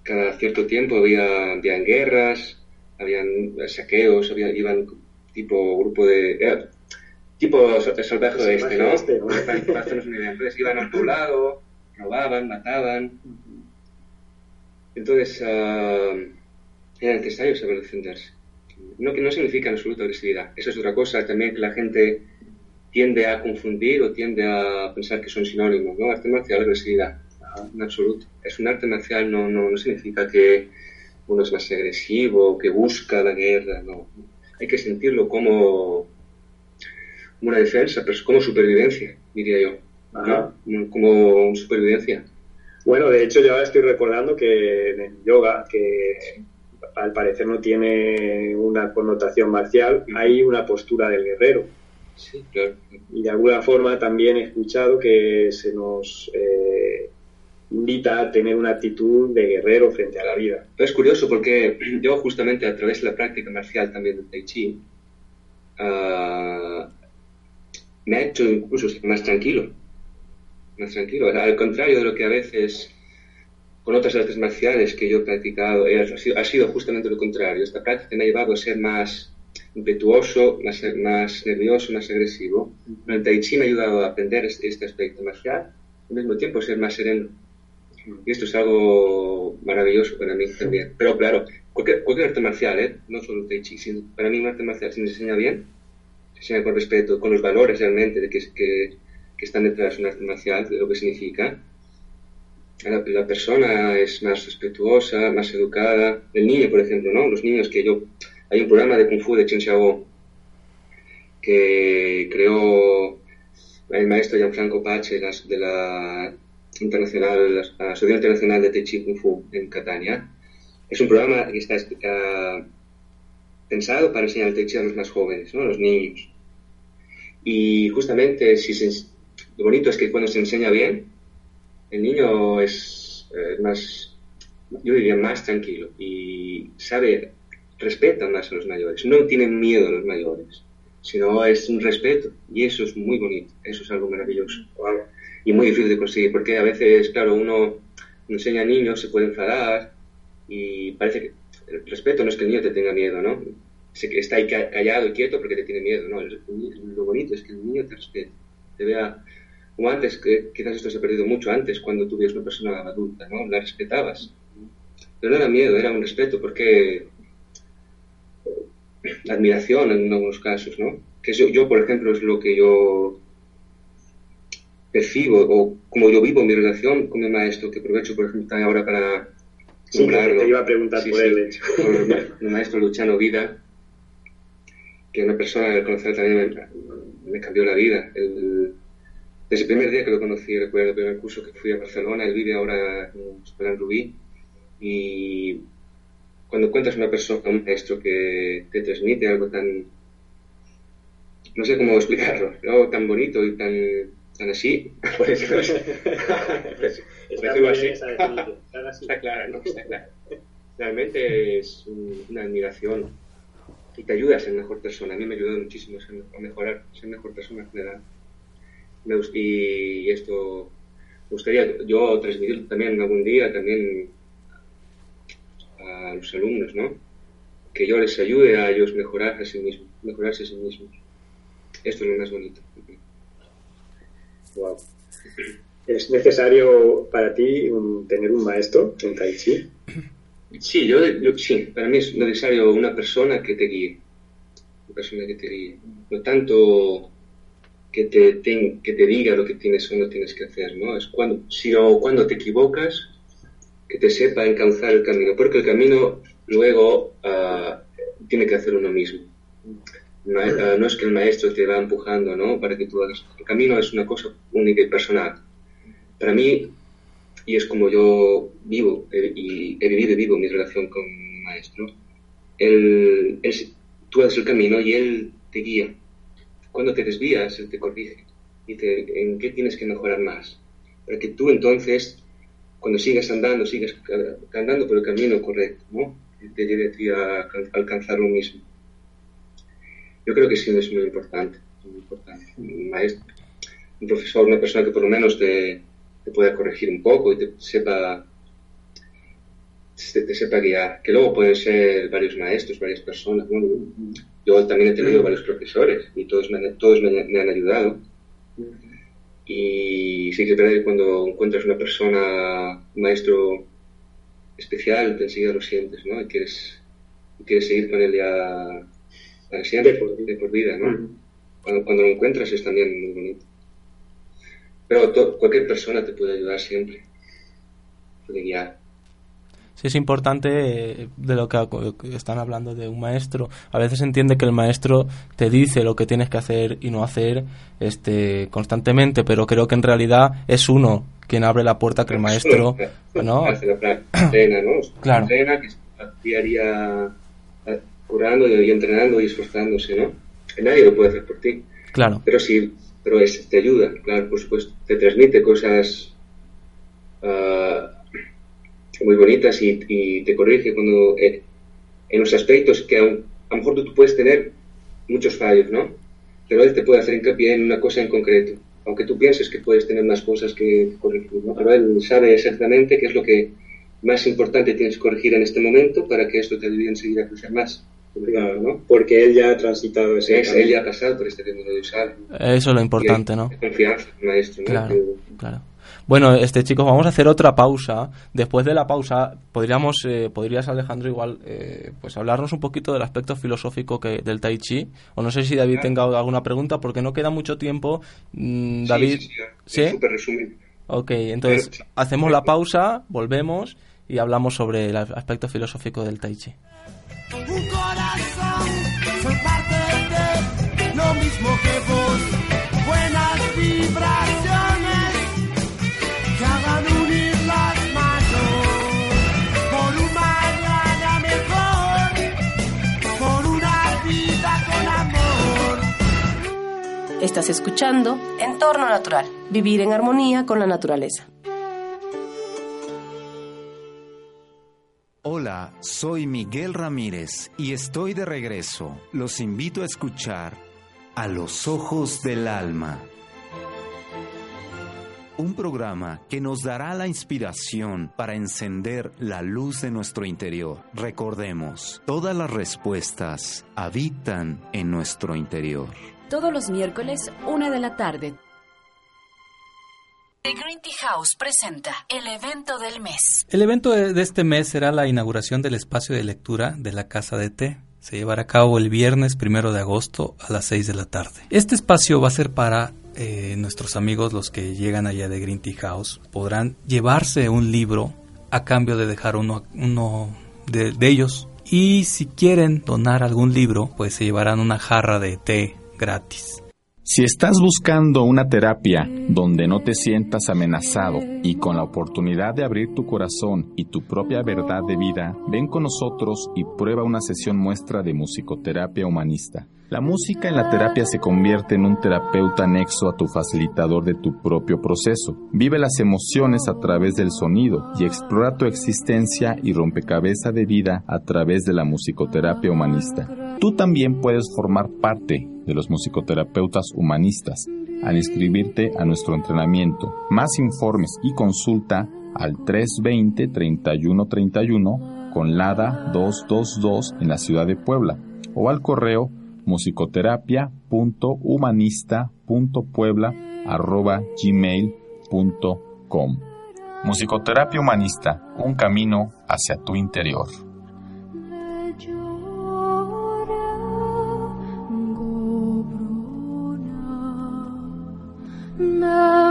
cada cierto tiempo había, habían guerras, habían saqueos, había, iban tipo grupo de... Eh, tipo salvaje de este, ¿no? Este, ¿no? Para hacernos una idea. Entonces iban al poblado, robaban, mataban. Entonces, uh, era necesario saber defenderse. No, que no significa en absoluta agresividad. Eso es otra cosa también que la gente tiende a confundir o tiende a pensar que son sinónimos, ¿no? Arte marcial, agresividad, en absoluto. Es un arte marcial, no, no, no significa que uno es más agresivo, que busca la guerra, no. Hay que sentirlo como una defensa, pero como supervivencia, diría yo. Como supervivencia. Bueno, de hecho, yo ahora estoy recordando que en el yoga, que al parecer no tiene una connotación marcial, hay una postura del guerrero y de alguna forma también he escuchado que se nos eh, invita a tener una actitud de guerrero frente a la vida. Es curioso porque yo justamente a través de la práctica marcial también del Tai Chi uh, me ha hecho incluso más tranquilo. Más tranquilo. Al contrario de lo que a veces con otras artes marciales que yo he practicado, ha sido justamente lo contrario. Esta práctica me ha llevado a ser más impetuoso, más, más nervioso, más agresivo. El Tai Chi me ha ayudado a aprender este, este aspecto marcial al mismo tiempo ser más sereno. Y esto es algo maravilloso para mí también. Pero claro, cualquier, cualquier arte marcial, ¿eh? no solo Tai Chi, sino, para mí un arte marcial, si me enseña bien, se enseña con respeto, con los valores realmente de que, que, que están detrás de un arte marcial, de lo que significa, la, la, persona es más respetuosa, más educada. El niño, por ejemplo, ¿no? Los niños que yo hay un programa de Kung Fu de Chen Xiaobo que creó el maestro Gianfranco Pache de la internacional, la Asociación Internacional de Tai Chi Kung Fu en Catania. Es un programa que está pensado para enseñar el Tai Chi a los más jóvenes, ¿no? a los niños. Y justamente si lo bonito es que cuando se enseña bien, el niño es eh, más, yo diría, más tranquilo y sabe respetan más a los mayores, no tienen miedo a los mayores, sino es un respeto y eso es muy bonito, eso es algo maravilloso y muy difícil de conseguir porque a veces, claro, uno enseña a niños, se puede enfadar y parece que el respeto no es que el niño te tenga miedo, ¿no? que está ahí callado y quieto porque te tiene miedo, ¿no? Lo bonito es que el niño te respete te vea como antes, que quizás esto se ha perdido mucho antes, cuando tú una persona adulta, ¿no? La respetabas. Pero no era miedo, era un respeto, porque admiración en algunos casos, ¿no? Que yo, yo, por ejemplo, es lo que yo percibo, o como yo vivo mi relación con mi maestro, que aprovecho, por ejemplo, también ahora para Sí, te iba a preguntar por él, mi maestro Luciano Vida, que una persona que conocer también me, cambió la vida. El, desde el primer día que lo conocí, recuerdo el primer curso que fui a Barcelona, él vive ahora en Rubí, y cuando encuentras una persona, un maestro que te transmite algo tan, no sé cómo explicarlo, algo tan bonito y tan, tan así, por eso, pues, está, así. está claro, ¿no? Está claro. Realmente es una admiración y te ayuda a ser mejor persona. A mí me ayudó muchísimo a mejorar, ser mejor persona en general. Y esto me gustaría yo transmitir también algún día también a los alumnos, ¿no? Que yo les ayude a ellos mejorar a sí mismos, mejorarse a sí mismos. Esto es lo más bonito. Wow. ¿Es necesario para ti tener un maestro en Tai Chi? Sí, yo, sí, para mí es necesario una persona que te guíe. Una persona que te guíe. No tanto que te, que te diga lo que tienes o no tienes que hacer, ¿no? Es cuando, sino cuando te equivocas, que te sepa encauzar el camino, porque el camino luego uh, tiene que hacer uno mismo. No, uh, no, es que el maestro te va empujando, ¿no? Para que tú hagas. El camino es una cosa única y personal. Para mí, y es como yo vivo he, y he vivido y vivo mi relación con mi maestro, él, él, tú haces el camino y él te guía. Cuando te desvías, él te corrige y te, en qué tienes que mejorar más. Para que tú entonces cuando sigas andando, sigas andando por el camino correcto, ¿no? te lleve a ti a, alcanzar lo mismo. Yo creo que sí es muy importante, muy importante. Un maestro, un profesor, una persona que por lo menos te, te pueda corregir un poco y te sepa te, sepa guiar, que luego pueden ser varios maestros, varias personas. ¿no? Yo también he tenido varios profesores y todos me, todos me, me han ayudado y sí que es verdad que cuando encuentras una persona, un maestro especial, te enseguida lo sientes, ¿no? Y quieres, quieres seguir con él ya para siempre, de por, vida, ¿no? cuando, cuando, lo encuentras es también muy bonito. Pero cualquier persona te puede ayudar siempre, puede guiar sí es importante eh, de lo que están hablando de un maestro. A veces entiende que el maestro te dice lo que tienes que hacer y no hacer este constantemente, pero creo que en realidad es uno quien abre la puerta que el maestro no. Claro. Estaría eh, curando y entrenando y esforzándose, ¿no? Nadie lo puede hacer por ti. Claro. Pero sí, pero es, te ayuda, claro, por supuesto, te transmite cosas uh, muy bonitas y, te corrige cuando eh, en los aspectos que a, lo mejor tú, puedes tener muchos fallos, ¿no? Pero él te puede hacer hincapié en una cosa en concreto, aunque tú pienses que puedes tener más cosas que corregir, ¿no? Pero él sabe exactamente qué es lo que más importante tienes que corregir en este momento para que esto te ayude a seguir a crecer más. ¿no? Porque él ya ha transitado ese es, Él ya ha pasado por este camino de usar. Eso es lo importante, ¿no? Confianza, maestro, ¿no? Claro, claro. Bueno, este chicos, vamos a hacer otra pausa. Después de la pausa, podríamos, eh, podrías Alejandro igual, eh, pues hablarnos un poquito del aspecto filosófico que del Tai Chi. O no sé si David tenga alguna pregunta, porque no queda mucho tiempo. Mm, David, sí, sí, Ok, entonces hacemos la pausa, volvemos y hablamos sobre el aspecto filosófico del Tai Chi. Un corazón, soy parte de lo mismo que Estás escuchando Entorno Natural, vivir en armonía con la naturaleza. Hola, soy Miguel Ramírez y estoy de regreso. Los invito a escuchar A los Ojos del Alma. Un programa que nos dará la inspiración para encender la luz de nuestro interior. Recordemos, todas las respuestas habitan en nuestro interior todos los miércoles, una de la tarde. The Green Tea House presenta el evento del mes. El evento de este mes será la inauguración del espacio de lectura de la Casa de Té. Se llevará a cabo el viernes primero de agosto a las 6 de la tarde. Este espacio va a ser para eh, nuestros amigos, los que llegan allá de Green Tea House. Podrán llevarse un libro a cambio de dejar uno, uno de, de ellos. Y si quieren donar algún libro, pues se llevarán una jarra de té gratis. Si estás buscando una terapia donde no te sientas amenazado y con la oportunidad de abrir tu corazón y tu propia verdad de vida, ven con nosotros y prueba una sesión muestra de musicoterapia humanista. La música en la terapia se convierte en un terapeuta anexo a tu facilitador de tu propio proceso. Vive las emociones a través del sonido y explora tu existencia y rompecabezas de vida a través de la musicoterapia humanista. Tú también puedes formar parte de los musicoterapeutas humanistas al inscribirte a nuestro entrenamiento. Más informes y consulta al 320 3131 con LADA 222 en la ciudad de Puebla o al correo musicoterapia.humanista.puebla.gmail.com Musicoterapia Humanista, un camino hacia tu interior.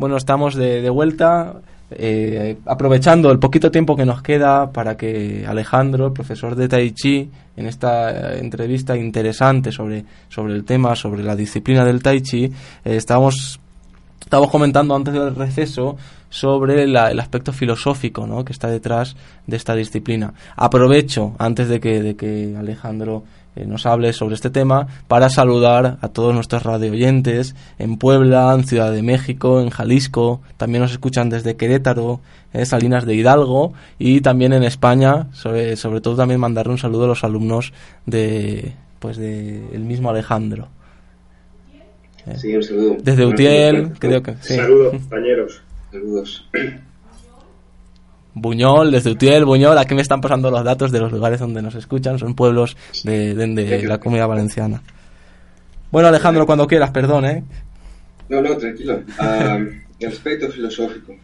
Bueno, estamos de, vuelta, eh, aprovechando el poquito tiempo que nos queda para que Alejandro, el profesor de Tai Chi, en esta eh, entrevista interesante sobre, sobre el tema, sobre la disciplina del Tai Chi, eh, estamos, comentando antes del receso sobre el aspecto filosófico ¿no? que está detrás de esta disciplina. Aprovecho, antes de que, de que Alejandro eh, nos hable sobre este tema para saludar a todos nuestros radio oyentes en Puebla, en Ciudad de México, en Jalisco, también nos escuchan desde Querétaro, en Salinas de Hidalgo y también en España, sobre, sobre todo también mandarle un saludo a los alumnos de pues de el mismo Alejandro. Sí, un saludo. Desde Utiel, creo que Saludos, compañeros. Saludos. Buñol, desde Utiel, Buñol, aquí me están pasando los datos de los lugares donde nos escuchan, son pueblos de, de, la comunidad valenciana. Bueno, Alejandro, cuando quieras, perdón, ¿eh? No, no, tranquilo. el aspecto filosófico.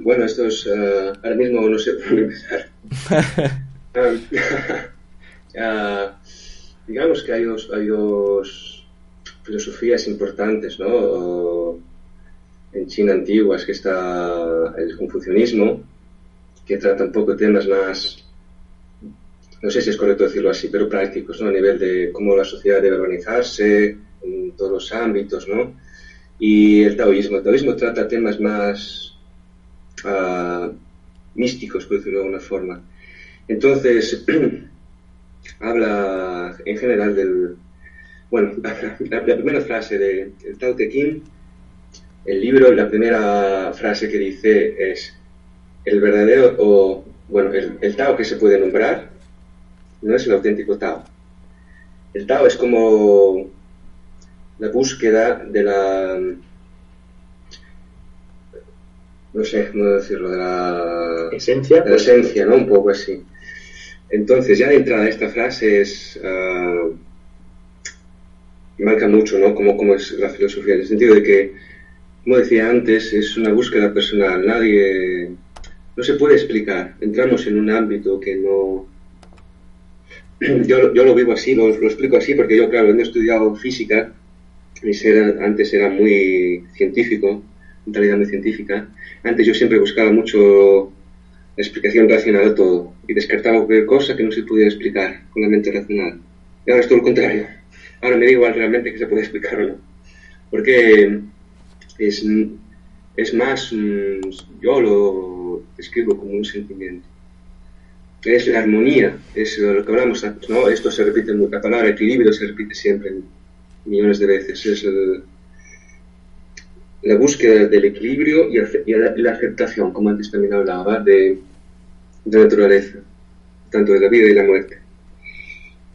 Bueno, esto es... Uh, ahora mismo no sé por dónde empezar. uh, digamos que hay dos, hay dos filosofías importantes, ¿no? en China antigua es que está el confucianismo, que trata un poco temas más, no sé si es correcto decirlo así, pero prácticos, ¿no? A nivel de cómo la sociedad debe organizarse en todos los ámbitos, ¿no? Y el taoísmo. El taoísmo trata temas más uh, místicos, por decirlo de alguna forma. Entonces, habla en general del... Bueno, la, primera frase del de, Tao Te Ching el libro, la primera frase que dice es, el verdadero, o bueno, el, Tao que se puede nombrar no es el auténtico Tao. El Tao es como la búsqueda de la, no sé cómo decirlo, de la esencia, de la esencia, ¿no? Un poco así. Entonces, ya de entrada, esta frase es, uh, marca mucho, ¿no? Como, como es la filosofía, en el sentido de que como decía antes, es una búsqueda personal. Nadie, no se puede explicar. Entramos en un ámbito que no... Yo, yo lo vivo así, lo, explico así, porque yo, claro, he estudiado física, y era, antes era muy científico, mentalidad muy científica. Antes yo siempre buscaba mucho explicación racional a todo y descartaba cualquier cosa que no se pudiera explicar con la mente racional. Y ahora es todo lo contrario. Ahora me da igual realmente que se puede explicar o no. Porque es, es más, yo lo describo como un sentimiento. Es la armonía, es lo que hablamos antes, ¿no? Esto se repite, la palabra equilibrio se repite siempre millones de veces. Es la búsqueda del equilibrio y, la, aceptación, como antes también hablaba, de, de la naturaleza, tanto de la vida y la muerte.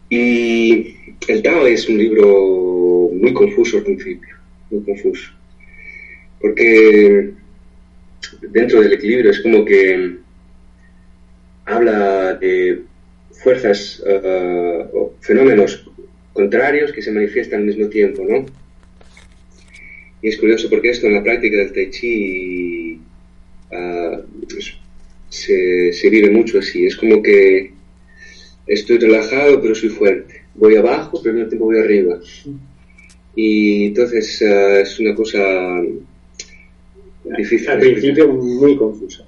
Y el Tao es un libro muy confuso al principio, muy confuso. Porque dentro del equilibrio es como que habla de fuerzas uh, o fenómenos contrarios que se manifiestan al mismo tiempo, ¿no? Y es curioso porque esto en la práctica del Tai Chi uh, se, se, vive mucho así. Es como que estoy relajado pero soy fuerte. Voy abajo pero al mismo tiempo voy arriba. Y entonces uh, es una cosa difícil. Al principio muy confusa.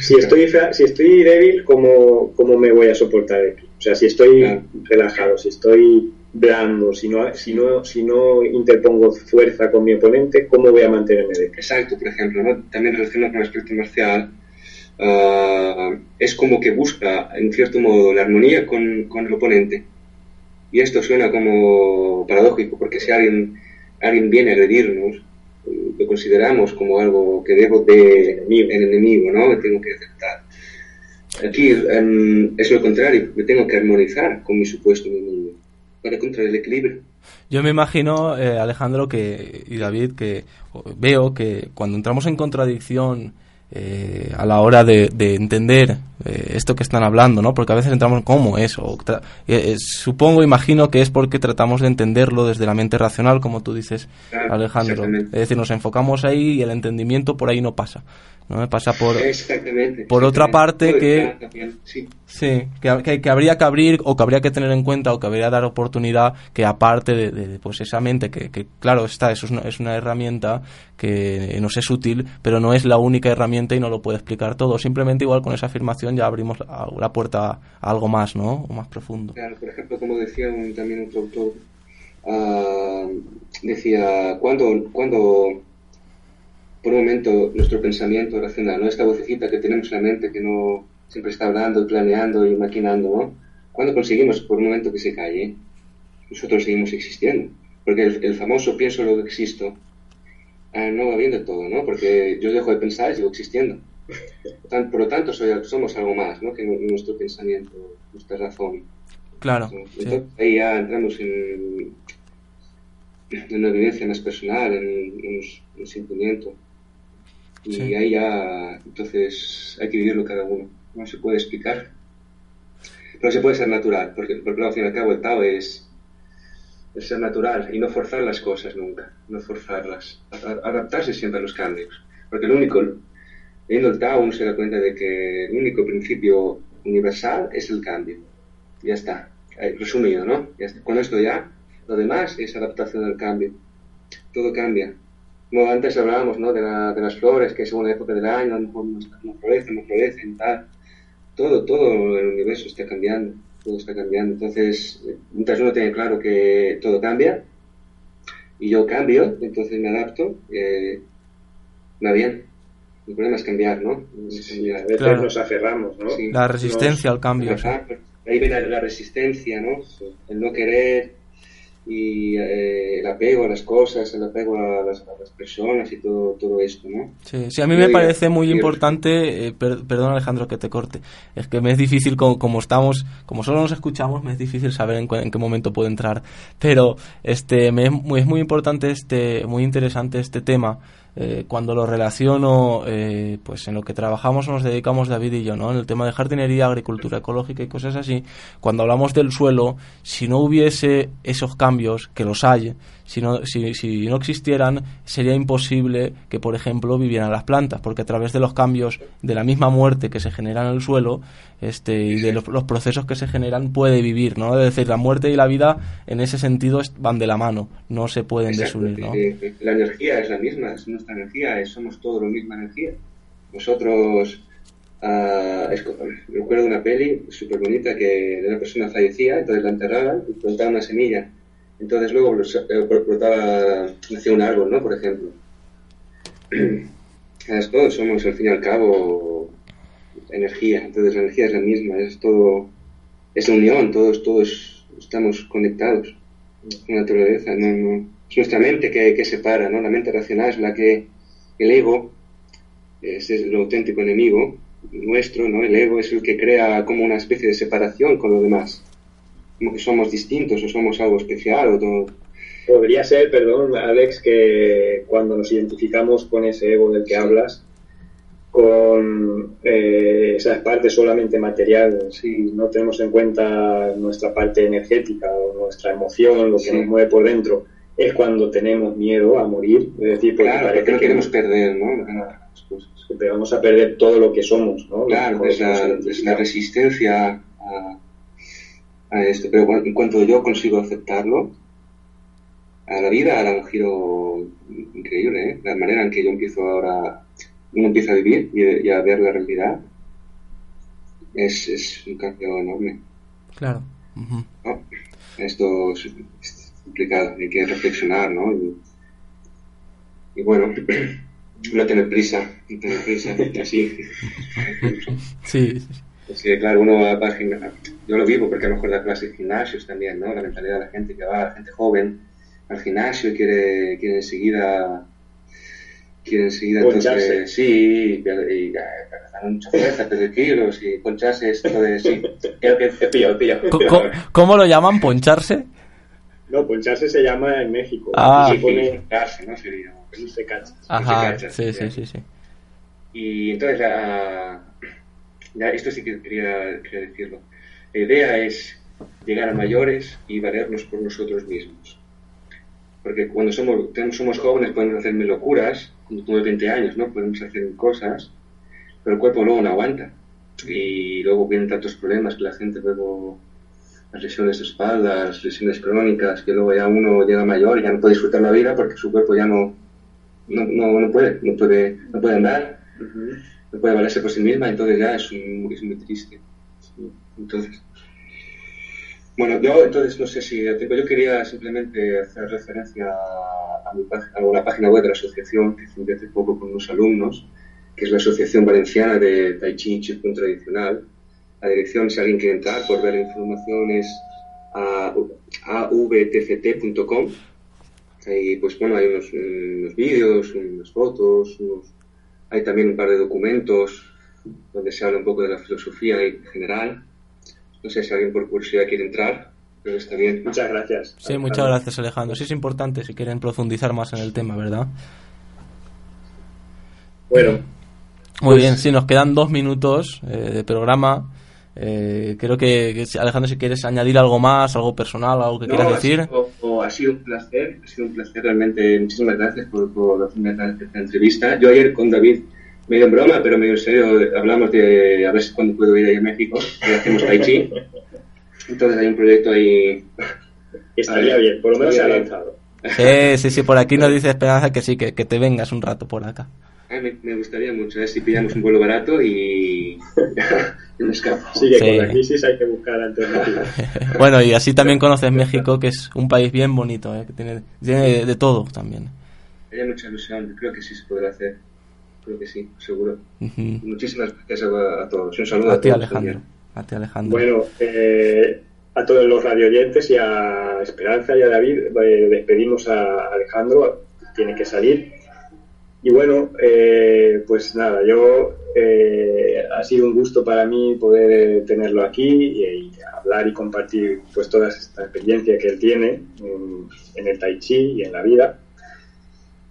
si, estoy, si estoy débil, ¿cómo, ¿cómo me voy a soportar aquí? O sea, si estoy relajado, si estoy blando, si no, si, no, si no interpongo fuerza con mi oponente, ¿cómo voy a mantenerme de Exacto, por ejemplo, ¿no? también relacionado con el aspecto marcial, uh, es como que busca, en cierto modo, la armonía con, con, el oponente. Y esto suena como paradójico, porque si alguien, alguien viene a agredirnos, consideramos como algo que debo de el enemigo, ¿no? Que tengo que aceptar. Aquí um, es lo contrario, me tengo que armonizar con mi supuesto enemigo para encontrar el equilibrio. Yo me imagino, eh, Alejandro que, y David, que veo que cuando entramos en contradicción eh, a la hora de, de entender eh, esto que están hablando, ¿no? Porque a veces entramos cómo es, o eh, supongo, imagino que es porque tratamos de entenderlo desde la mente racional, como tú dices, Alejandro. Es decir, nos enfocamos ahí y el entendimiento por ahí no pasa. ¿No? Pasa por, por otra parte que, sí. que, que, habría que abrir o que habría que tener en cuenta o que habría que dar oportunidad que aparte de, pues esa mente que, que claro está, eso es una, es una herramienta que nos es útil, pero no es la única herramienta y no lo puede explicar todo. Simplemente igual con esa afirmación ya abrimos la, puerta a algo más, ¿no? O más profundo. Claro, por ejemplo, como decía un, también otro autor, uh, decía, cuando, cuando por un momento nuestro pensamiento racional, ¿no? esta vocecita que tenemos en la mente que no siempre está hablando, planeando y maquinando, ¿no? Cuando conseguimos por un momento que se calle, nosotros seguimos existiendo. Porque el, famoso pienso lo que existo ah, no va bien de todo, ¿no? Porque yo dejo de pensar y sigo existiendo. Por lo tanto, somos algo más, ¿no? Que nuestro pensamiento, nuestra razón. Claro. Entonces, ahí ya entramos en, en, una vivencia más personal, en, un sentimiento. Y ahí ya, entonces, hay que vivirlo cada uno. No se puede explicar. Pero se puede ser natural, porque, porque al fin y al cabo el Tao es, es ser natural y no forzar las cosas nunca, no forzarlas. Adaptarse siempre a los cambios. Porque el único, Leyendo el Tao uno se da cuenta de que el único principio universal es el cambio. Ya está. Eh, resumido, ¿no? Con esto ya, lo demás es adaptación al cambio. Todo cambia. Como antes hablábamos, ¿no? De, de las flores, que según la época del año, no, florecen, no florecen, tal. Todo, todo el universo está cambiando. Todo está cambiando. Entonces, mientras uno tiene claro que todo cambia, y yo cambio, entonces me adapto, eh, va bien. El problema es cambiar, ¿no? a veces nos aferramos, ¿no? La resistencia al cambio. Ahí viene la resistencia, ¿no? El no querer y eh, el apego a las cosas, el apego a las, personas y todo, todo esto, ¿no? Sí, sí a mí me parece muy importante, eh, perdón Alejandro que te corte, es que me es difícil, como, como estamos, como solo nos escuchamos, me es difícil saber en, en qué momento puedo entrar, pero este me es, muy, es muy importante, este muy interesante este tema, eh, cuando lo relaciono eh, pues en lo que trabajamos nos dedicamos David y yo, ¿no? En el tema de jardinería, agricultura ecológica y cosas así, cuando hablamos del suelo, si no hubiese esos cambios, que los hay, si no, si, si no existieran, sería imposible que, por ejemplo, vivieran las plantas, porque a través de los cambios de la misma muerte que se genera en el suelo este, y de los, procesos que se generan, puede vivir, ¿no? Es decir, la muerte y la vida en ese sentido van de la mano, no se pueden desunir, ¿no? La energía es la misma, es nuestra energía, somos todos la misma energía. Nosotros Uh, recuerdo una peli súper bonita que una persona fallecía, entonces la enterraban y plantaba una semilla. Entonces luego brotaba, hacía un árbol, ¿no? Por ejemplo. Todos somos, al fin y al cabo, energía. Entonces la energía es la misma, es todo, es la unión, todos, todos estamos conectados con la naturaleza. No, es nuestra mente que, que separa, ¿no? La mente racional es la que, el ego, es el auténtico enemigo, nuestro, ¿no? El ego es el que crea como una especie de separación con lo demás. Como que somos distintos o somos algo especial o todo. Podría ser, perdón, Alex, que cuando nos identificamos con ese ego del que hablas, con eh, esa parte solamente material, si no tenemos en cuenta nuestra parte energética o nuestra emoción, lo que nos mueve por dentro, es cuando tenemos miedo a morir. Es decir, porque, claro, no queremos perder, ¿no? vamos a perder todo lo que somos, ¿no? Claro, es la, resistencia a, esto. Pero en cuanto yo consigo aceptarlo, a la vida hará un giro increíble, ¿eh? La manera en que yo empiezo ahora, uno empieza a vivir y, a ver la realidad, es, es un cambio enorme. Claro. Esto es, complicado, hay que reflexionar, ¿no? y bueno, no tener prisa, no tener prisa, así. Sí. Sí, claro, uno va a gimnasio. Yo lo vivo porque a lo mejor da clases de gimnasios también, ¿no? La mentalidad de la gente que va, la gente joven, al gimnasio y quiere, quiere enseguida. Quiere enseguida, entonces. Sí, y, y, mucha fuerza, perder kilos y poncharse esto de. Sí, creo que he pillado, ¿Cómo, ¿Cómo lo llaman? ¿Poncharse? No, poncharse se llama en México. Ah, se pone... ¿no? Sería se cacha. Ajá, sí, sí, sí, sí. Y entonces, la, esto sí que quería, quería, decirlo. La idea es llegar a mayores y valernos por nosotros mismos. Porque cuando somos, somos jóvenes podemos hacer mil locuras, cuando tenemos 20 años, ¿no? Podemos hacer cosas, pero el cuerpo luego no aguanta. Y luego vienen tantos problemas que la gente luego las lesiones de espalda, lesiones crónicas, que luego ya uno llega mayor y ya no puede disfrutar la vida porque su cuerpo ya no, no, no, no puede, no puede, no puede andar, no puede valerse por sí misma, entonces ya es, es muy triste. Entonces, bueno, yo entonces no sé si yo quería simplemente hacer referencia a, mi a una página web de la asociación que fundé hace poco con unos alumnos, que es la Asociación Valenciana de Tai Chi Chikun Tradicional. La dirección, si alguien quiere entrar por ver la información, es avtct.com y pues bueno, hay unos, vídeos, unas fotos, hay también un par de documentos donde se habla un poco de la filosofía en general. No sé si alguien por curiosidad quiere entrar, pero está bien. Muchas gracias. Sí, muchas gracias Alejandro. Sí es importante si quieren profundizar más en el tema, ¿verdad? Bueno. Muy bien, sí, nos quedan dos minutos eh, de programa. Eh, creo que, Alejandro, si quieres añadir algo más, algo personal, algo que quieras decir. Ha sido, un placer, ha sido un placer realmente. Muchísimas gracias por, por esta entrevista. Yo ayer con David, medio en broma, pero medio en serio, hablamos de a ver si cuándo puedo ir ahí a México, que hacemos Tai Chi. Entonces hay un proyecto ahí. Estaría bien, por lo menos se ha lanzado. Sí, sí, sí, por aquí nos dice Esperanza que sí, que, que te vengas un rato por acá. Me, gustaría mucho, ver si pillamos un vuelo barato y, me escapo. Sí, que con la crisis hay que buscar alternativas. bueno, y así también conoces México, que es un país bien bonito, ¿eh? que tiene, tiene de, todo también. Hay mucha ilusión, creo que sí se podrá hacer. Creo que sí, seguro. Muchísimas gracias a, todos. Un saludo a, ti, Alejandro. A ti, Alejandro. Bueno, eh, a todos los radioyentes y a Esperanza y a David, eh, despedimos a Alejandro, tiene que salir. Y bueno, eh, pues nada, yo eh, ha sido un gusto para mí poder tenerlo aquí y, hablar y compartir pues toda esta experiencia que él tiene en, el tai chi y en la vida.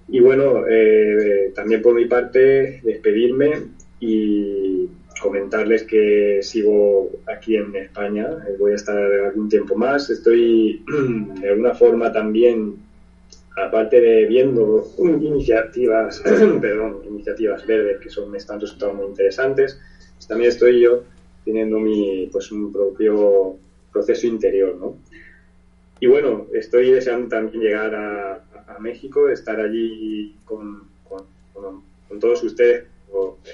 Y bueno, eh, también por mi parte despedirme y comentarles que sigo aquí en España, voy a estar algún tiempo más, estoy de alguna forma también aparte de viendo iniciativas, perdón, iniciativas verdes que son, me están resultando muy interesantes, pues también estoy yo teniendo mi, pues un propio proceso interior, ¿no? Y bueno, estoy deseando también llegar a, México, estar allí con, con, todos ustedes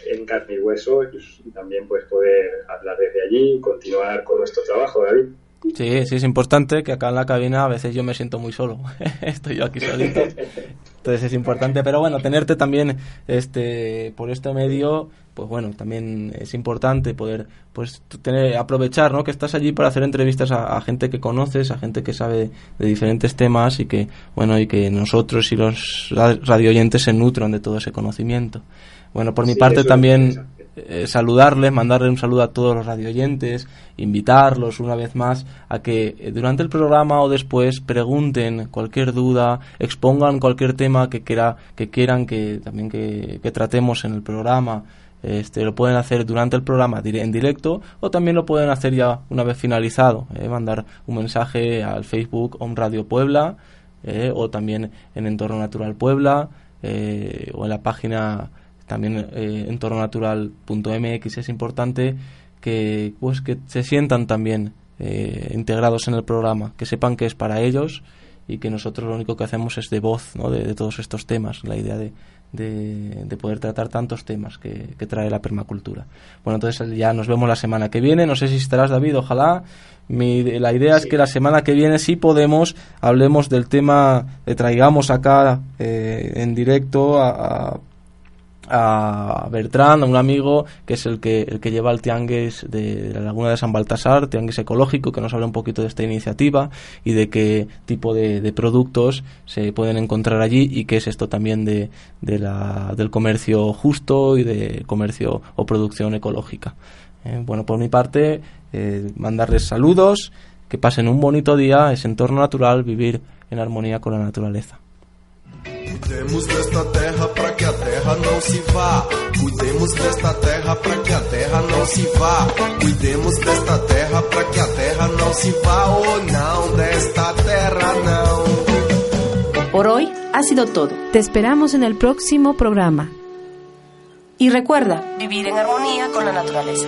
en carne y hueso y también pues poder hablar desde allí y continuar con nuestro trabajo, David. Sí, sí, es importante que acá en la cabina a veces yo me siento muy solo. Estoy yo aquí solito. Entonces es importante, pero bueno, tenerte también este por este medio, pues bueno, también es importante poder pues tener aprovechar, ¿no? Que estás allí para hacer entrevistas a, gente que conoces, a gente que sabe de diferentes temas y que bueno, y que nosotros y los radio oyentes se nutran de todo ese conocimiento. Bueno, por mi parte también eh, saludarles, mandarle un saludo a todos los radioyentes, invitarlos una vez más a que eh, durante el programa o después pregunten cualquier duda, expongan cualquier tema que, quiera, que quieran que también que, tratemos en el programa. Este, lo pueden hacer durante el programa en directo o también lo pueden hacer ya una vez finalizado, eh, mandar un mensaje al Facebook Om Radio Puebla o también en Entorno Natural Puebla o en la página también eh, entornonatural.mx es importante que pues que se sientan también eh, integrados en el programa, que sepan que es para ellos y que nosotros lo único que hacemos es de voz ¿no? de, todos estos temas, la idea de, de, poder tratar tantos temas que, que, trae la permacultura. Bueno, entonces ya nos vemos la semana que viene, no sé si estarás David, ojalá. Mi, la idea es que la semana que viene, si podemos, hablemos del tema, le traigamos acá eh, en directo a a Bertrand, a un amigo que es el que, el que lleva el tianguis de, la laguna de San Baltasar, tianguis ecológico, que nos habla un poquito de esta iniciativa y de qué tipo de, productos se pueden encontrar allí y qué es esto también de, de la, del comercio justo y de comercio o producción ecológica. Eh, bueno, por mi parte, eh, mandarles saludos, que pasen un bonito día, es entorno natural, vivir en armonía con la naturaleza. Cuidemos desta terra para que a terra não se vá. Cuidemos desta terra para que a terra não se vá. Cuidemos desta terra para que a terra não se vá. Oh, não, desta terra não. Por hoy ha sido todo. Te esperamos en el próximo programa. Y recuerda, vivir en armonía con la naturaleza.